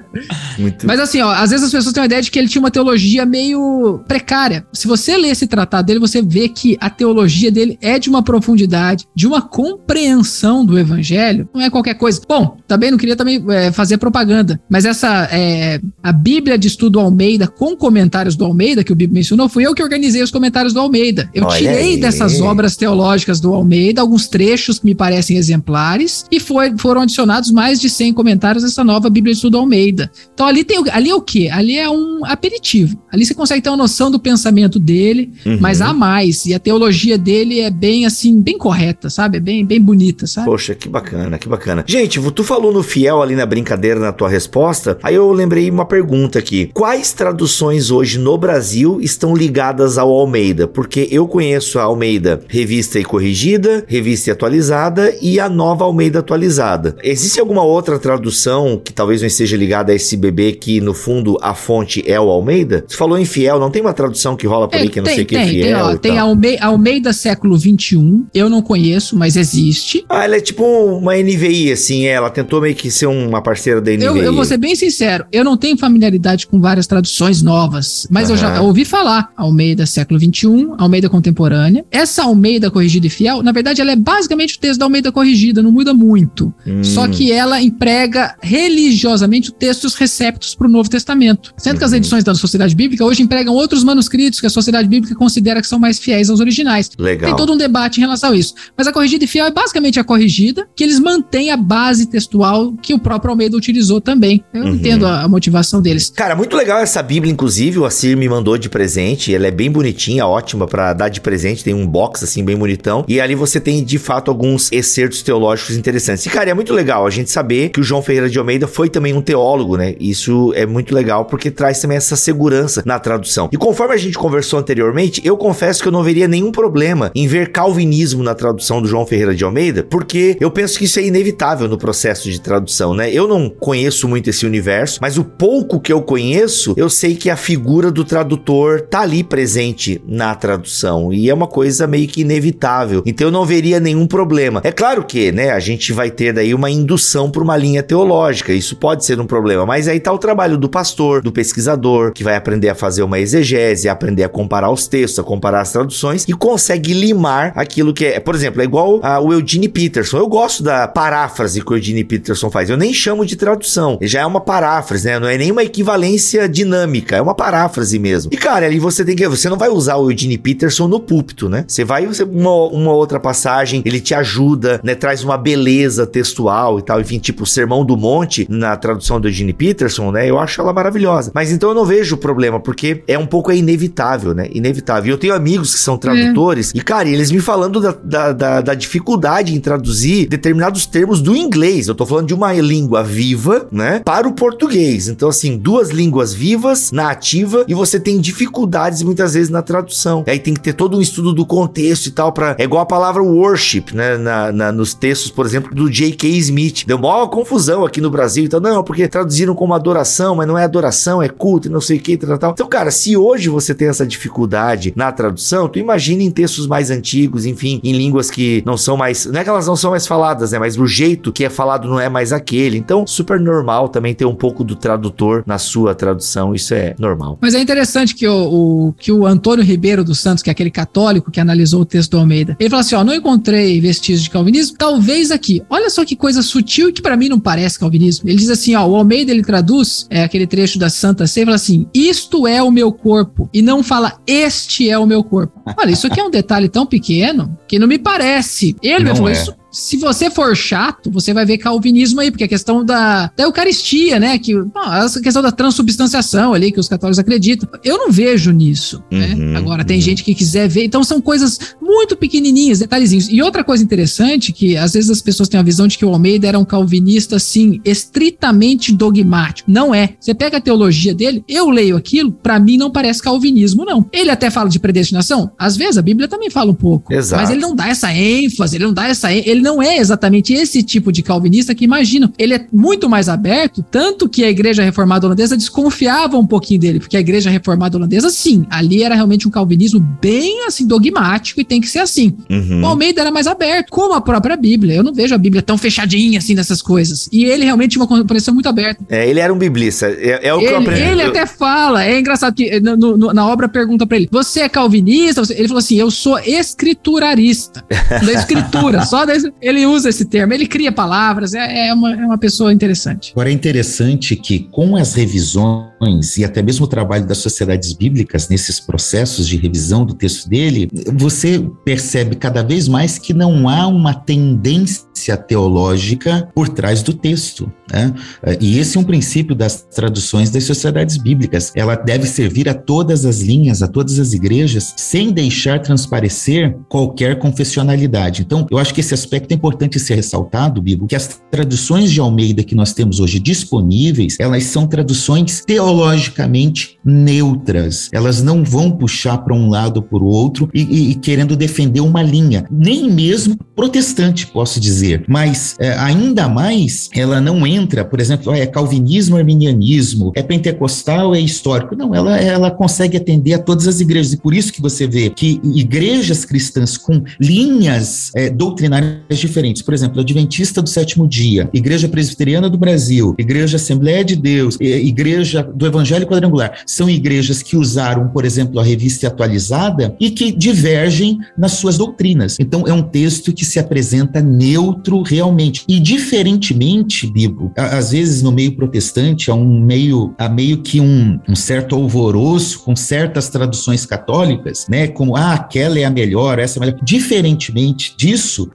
Muito... Mas assim, ó, às vezes as pessoas têm uma ideia de que ele tinha uma teologia meio precária. Se você lê esse tratado dele, você vê que a teologia dele é de uma profundidade, de uma compreensão do evangelho, não é qualquer coisa. Bom, também não queria também é, fazer propaganda, mas essa é, a Bíblia de Estudo Almeida com comentários do Almeida, que o Bíblia mencionou, fui eu que organizei os comentários do Almeida. Eu Olha tirei aí. dessas obras teológicas do Almeida alguns trechos que me parecem exemplares e foi, foram adicionados mais de 100 comentários nessa nova Bíblia de Estudo Almeida. Então ali tem ali é o quê? Ali é um aperitivo. Ali você consegue ter uma noção do pensamento dele, uhum. mas há mais. E a teologia dele é bem assim, bem correta, sabe? É bem, bem bonita, sabe? Poxa, que bacana, que bacana. Gente, tu falou no fiel ali na brincadeira na tua resposta, aí eu lembrei uma pergunta aqui. Quais traduções hoje no Brasil estão ligadas ao Almeida? Porque eu conheço a Almeida Revista e Corrigida, Revista e Atualizada e a Nova Almeida Atualizada. Existe alguma outra tradução que talvez não esteja ligada a esse bebê que no fundo a fonte é o Almeida? Você falou em fiel, não tem uma tradução que rola por aí que não sei o que é fiel? Tem, ó, tem Almeida, Almeida século 21, eu não conheço, mas existe. Ah, ela é tipo uma NVI, assim, é, ela tentou meio que ser uma parceira da NVI. Eu, eu vou ser bem sincero, eu não tenho familiaridade com várias traduções novas, mas uhum. eu já ouvi falar Almeida século 21, Almeida contemporânea. Essa Almeida corrigida e fiel, na verdade, ela é basicamente o texto da Almeida corrigida, não muda muito. Hum. Só que ela emprega religiosamente textos receptos para o Novo Testamento. Sendo que as uhum. edições da Sociedade Bíblica hoje empregam outros manuscritos que a Sociedade Bíblica considera que são mais fiéis aos originais. Legal. Tem todo um debate em relação a isso. Mas a corrigida e fiel é basicamente a corrigida, que eles mantêm a base textual que o próprio Almeida utilizou também. Eu uhum. entendo a, a, motivação deles. Cara, muito legal essa Bíblia, inclusive, o Assir me mandou de presente. Ela é bem bonitinha, ótima para dar de presente. Tem um box assim bem bonitão. E ali você tem de fato alguns excertos teológicos interessantes. E cara, é muito legal a gente saber que o João Ferreira de Almeida foi também um teólogo, né? Isso é muito legal porque traz também essa segurança na tradução. E conforme a gente conversou anteriormente, eu confesso que eu não veria nenhum problema em ver calvinismo na tradução do João Ferreira de Almeida, porque eu penso que isso é inevitável no processo de tradução, né? Eu não conheço muito esse universo, mas o pouco que eu conheço, eu sei que a figura do tradutor tá ali presente na tradução e é uma coisa meio que inevitável. Então eu não veria nenhum problema. É claro que, né, a gente vai ter daí uma indução para uma linha teológica. Isso pode ser um problema, mas aí tá o trabalho do pastor, do pesquisador, que vai aprender a fazer uma exegese, aprender a comparar os textos, a comparar as traduções e consegue limar aquilo que é. Por exemplo, é igual a, o Eugene Peterson. Eu gosto da paráfrase que o Eugene Peterson faz. Eu nem chamo de tradução. Já é uma paráfrase, né? Não é nem uma equivalência dinâmica, é uma paráfrase mesmo. E cara, ali você tem que. Você não vai usar o Eugene Peterson no púlpito, né? Você vai você, uma, uma outra passagem, ele te ajuda, né? Traz uma beleza textual e tal. Enfim, tipo, o Sermão do Monte, na tradução do Gene Peterson, né? Eu acho ela maravilhosa. Mas então eu não vejo problema, porque é um pouco é inevitável, né? Inevitável. E eu tenho amigos que são tradutores, é. e, cara, eles me falando da, da, da, da, dificuldade em traduzir determinados termos do inglês. Eu tô falando de uma língua viva, né? Para o português. Então, assim, duas línguas vivas na ativa, e você tem dificuldades muitas vezes na tradução. E aí tem que ter todo um estudo do contexto e tal, para É igual a palavra worship, né? Na, na, nos textos, por exemplo, do J.K. Smith. Deu maior confusão aqui no Brasil. Então, não, porque traduziram como adoração, mas não é adoração, é culto e não sei o que, tal, tal. Então, cara, se hoje você tem essa dificuldade na tradução, tu imagina em textos mais antigos, enfim, em línguas que não são mais. Não é que elas não são mais faladas, né? Mas o jeito que é falado não é mais aquele. Então, super normal também ter um pouco do tradutor na sua tradução. Isso é normal. Mas é interessante que o, o que o Antônio Ribeiro dos Santos, que é aquele católico que analisou o texto do Almeida, ele falou assim: ó, não encontrei vestígios de calvinismo, talvez aqui. Olha só que coisa sutil que para mim não parece calvinismo. Ele diz assim, ó, o Almeida ele traduz é aquele trecho trecho da Santa Ceia e fala assim: Isto é o meu corpo. E não fala, Este é o meu corpo. Olha, isso aqui é um detalhe tão pequeno que não me parece. Ele Não falou é. isso. Se você for chato, você vai ver calvinismo aí, porque a questão da, da Eucaristia, né? Que, bom, essa questão da transubstanciação ali, que os católicos acreditam. Eu não vejo nisso. né? Uhum, Agora, tem uhum. gente que quiser ver. Então, são coisas muito pequenininhas, detalhezinhos. E outra coisa interessante, que às vezes as pessoas têm a visão de que o Almeida era um calvinista, assim, estritamente dogmático. Não é. Você pega a teologia dele, eu leio aquilo, pra mim não parece calvinismo, não. Ele até fala de predestinação. Às vezes a Bíblia também fala um pouco. Exato. Mas ele não dá essa ênfase, ele não dá essa. ê- Ele não é exatamente esse tipo de calvinista que imaginam. Ele é muito mais aberto, tanto que a igreja reformada holandesa desconfiava um pouquinho dele, porque a igreja reformada holandesa, sim, ali era realmente um calvinismo bem assim, dogmático e tem que ser assim. Uhum. O Almeida era mais aberto, como a própria Bíblia. Eu não vejo a Bíblia tão fechadinha assim nessas coisas. E ele realmente tinha uma compreensão muito aberta. É, ele era um biblista. É, é o que eu Ele, aprendi. ele até fala, é engraçado que no- no- na obra pergunta pra ele: Você é calvinista? Ele falou assim: Eu sou escriturarista. da escritura, só da, ele usa esse termo, ele cria palavras, é, é uma, é uma pessoa interessante. Agora é interessante que com as revisões e até mesmo o trabalho das sociedades bíblicas nesses processos de revisão do texto dele, você percebe cada vez mais que não há uma tendência teológica por trás do texto. né? E esse é um princípio das traduções das sociedades bíblicas. Ela deve servir a todas as linhas, a todas as igrejas, sem deixar transparecer qualquer confessionalidade. Então, eu acho que esse aspecto é importante ser ressaltado, Bibo, que as traduções de Almeida que nós temos hoje disponíveis, elas são traduções teologicamente neutras. Elas não vão puxar para um lado ou para o outro e, e- e querendo defender uma linha, nem mesmo protestante, posso dizer. Mas é, ainda mais, ela não entra, por exemplo, ah, é calvinismo, arminianismo, é pentecostal, é histórico. Não, ela, ela consegue atender a todas as igrejas. E por isso que você vê que igrejas cristãs com linhas é, doutrinárias diferentes, por exemplo, Adventista do Sétimo Dia, Igreja Presbiteriana do Brasil, Igreja Assembleia de Deus, Igreja do Evangelho Quadrangular, são igrejas que usaram, por exemplo, a revista atualizada e que divergem nas suas doutrinas. Então, é um texto que se apresenta neutro realmente. E diferentemente, Bibo, às vezes no meio protestante há um meio, há meio que um, um certo alvoroço com certas traduções católicas, né? Como, ah, aquela é a melhor, essa é a melhor. Diferentemente disso,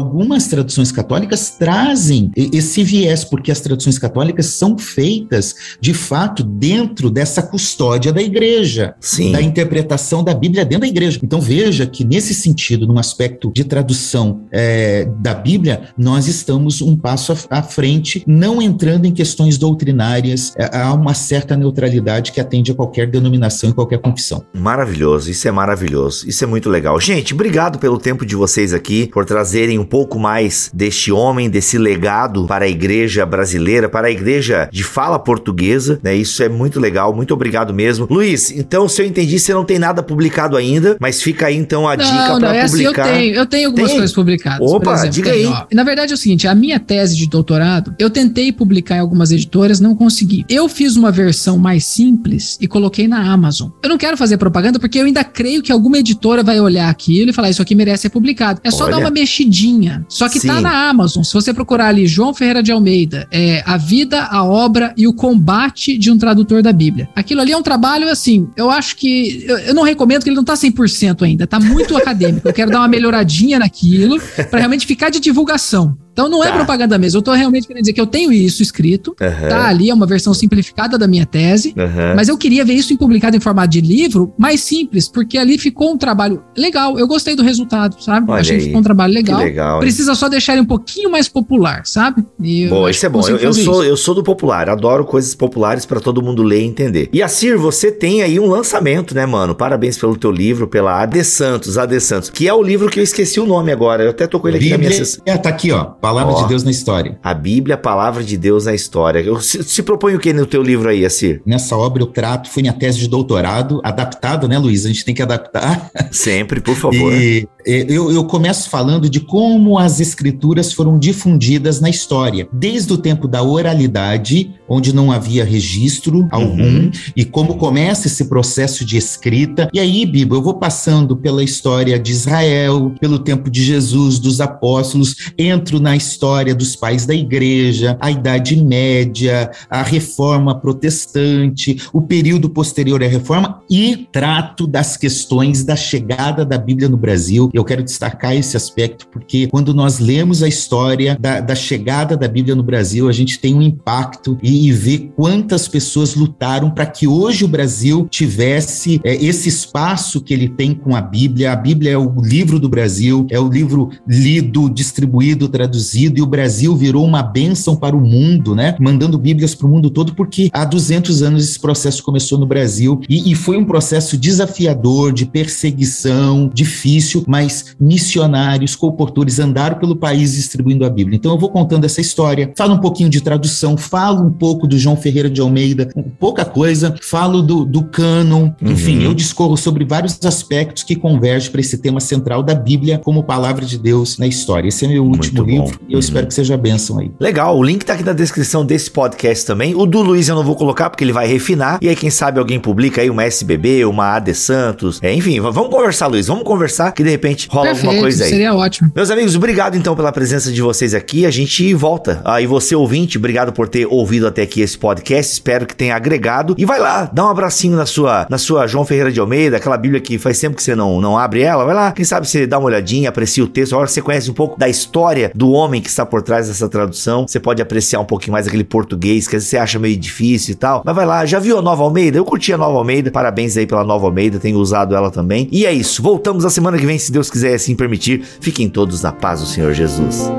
algumas traduções católicas trazem esse viés, porque as traduções católicas são feitas, de fato, dentro dessa custódia da igreja Sim. da interpretação da Bíblia dentro da igreja. Então veja que nesse sentido, num aspecto de tradução é, da Bíblia, nós estamos um passo à, à frente, não entrando em questões doutrinárias. É, há uma certa neutralidade que atende a qualquer denominação e qualquer confissão. Maravilhoso, isso é maravilhoso, isso é muito legal. Gente, obrigado pelo tempo de vocês aqui, por trazerem um pouco mais deste homem, desse legado para a igreja brasileira, para a igreja de fala portuguesa, né? Isso é muito legal, muito obrigado mesmo. Luiz, então, se eu entendi, você não tem nada publicado ainda, mas fica aí então a dica não, não, para é assim, eu publicar. tenho, eu tenho algumas Tem? coisas publicadas. Opa, diga tenho, aí. ó. Na verdade é o seguinte, a minha tese de doutorado, eu tentei publicar em algumas editoras, não consegui. Eu fiz uma versão mais simples e coloquei na Amazon. Eu não quero fazer propaganda porque eu ainda creio que alguma editora vai olhar aquilo e falar isso aqui merece ser publicado. É só Olha. dar uma mexidinha. Só que tá Sim. na Amazon. Se você procurar ali João Ferreira de Almeida, é a vida, a obra e o combate de um tradutor da Bíblia. Aquilo ali é um trabalho assim, eu acho que eu, eu não recomendo que ele não tá 100% ainda, tá muito acadêmico. Eu quero dar uma melhoradinha naquilo para realmente ficar de divulgação. Então não é Tá. propaganda mesmo, eu tô realmente querendo dizer que eu tenho isso escrito, Aham, tá ali, é uma versão simplificada da minha tese, aham. mas eu queria ver isso publicado em formato de livro mais simples, porque ali ficou um trabalho legal. Eu gostei do resultado, sabe? Olha Achei aí, que ficou um trabalho legal. legal. hein? Precisa só deixar ele um pouquinho mais popular, sabe? E Boa, acho isso é bom. Eu, eu sou, isso. eu sou do popular, adoro coisas populares pra todo mundo ler e entender. E Assir, você tem aí um lançamento, né, mano? Parabéns pelo teu livro, pela AD Santos, AD Santos, que é o livro que eu esqueci o nome agora. Eu até tô com ele aqui na minha Bíblia, sessão. é, tá aqui, ó. Palavra Ó. de Deus na história. A Bíblia, a palavra de Deus na história. Eu, se, se propõe o que no teu livro aí, Assir? Nessa obra eu trato, foi minha tese de doutorado, adaptada, né, Luiz? A gente tem que adaptar. Sempre, por favor. E, eu, eu começo falando de como as escrituras foram difundidas na história, desde o tempo da oralidade, onde não havia registro algum, Uhum. e como começa esse processo de escrita. E aí, Bibo, eu vou passando pela história de Israel, pelo tempo de Jesus, dos apóstolos, entro na na história dos pais da igreja, a Idade Média, a Reforma Protestante, o período posterior à Reforma e trato das questões da chegada da Bíblia no Brasil. Eu quero destacar esse aspecto porque quando nós lemos a história da, da chegada da Bíblia no Brasil, a gente tem um impacto e, e vê quantas pessoas lutaram para que hoje o Brasil tivesse é, esse espaço que ele tem com a Bíblia. A Bíblia é o livro do Brasil, é o livro lido, distribuído, traduzido, e o Brasil virou uma bênção para o mundo, né? Mandando Bíblias para o mundo todo, porque há 200 anos esse processo começou no Brasil e, e foi um processo desafiador, de perseguição, difícil, mas missionários, comportores andaram pelo país distribuindo a Bíblia. Então eu vou contando essa história, falo um pouquinho de tradução, falo um pouco do João Ferreira de Almeida, pouca coisa, falo do, do cânon, enfim, uhum. eu discorro sobre vários aspectos que convergem para esse tema central da Bíblia como palavra de Deus na história. Esse é meu último livro. E eu uhum. espero que seja bênção aí. Legal, o link tá aqui na descrição desse podcast também. O do Luiz eu não vou colocar porque ele vai refinar. E aí, quem sabe alguém publica aí uma SBB, uma AD Santos. É, enfim, vamos conversar, Luiz. Vamos conversar que de repente rola Perfeito, alguma coisa aí. Seria ótimo. Meus amigos, obrigado então pela presença de vocês aqui. A gente volta. Ah, e você, ouvinte, obrigado por ter ouvido até aqui esse podcast. Espero que tenha agregado. E vai lá, dá um abracinho na sua, na sua João Ferreira de Almeida, aquela Bíblia que faz tempo que você não, não abre ela. Vai lá, quem sabe você dá uma olhadinha, aprecia o texto. Agora você conhece um pouco da história do homem que está por trás dessa tradução. Você pode apreciar um pouquinho mais aquele português que às vezes você acha meio difícil e tal. Mas vai lá, já viu a Nova Almeida? Eu curti a Nova Almeida. Parabéns aí pela Nova Almeida, tenho usado ela também. E é isso. Voltamos a semana que vem, se Deus quiser assim permitir. Fiquem todos na paz do Senhor Jesus.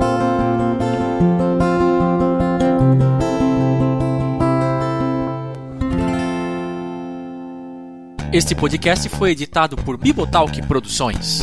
Este podcast foi editado por Bibotalk Produções.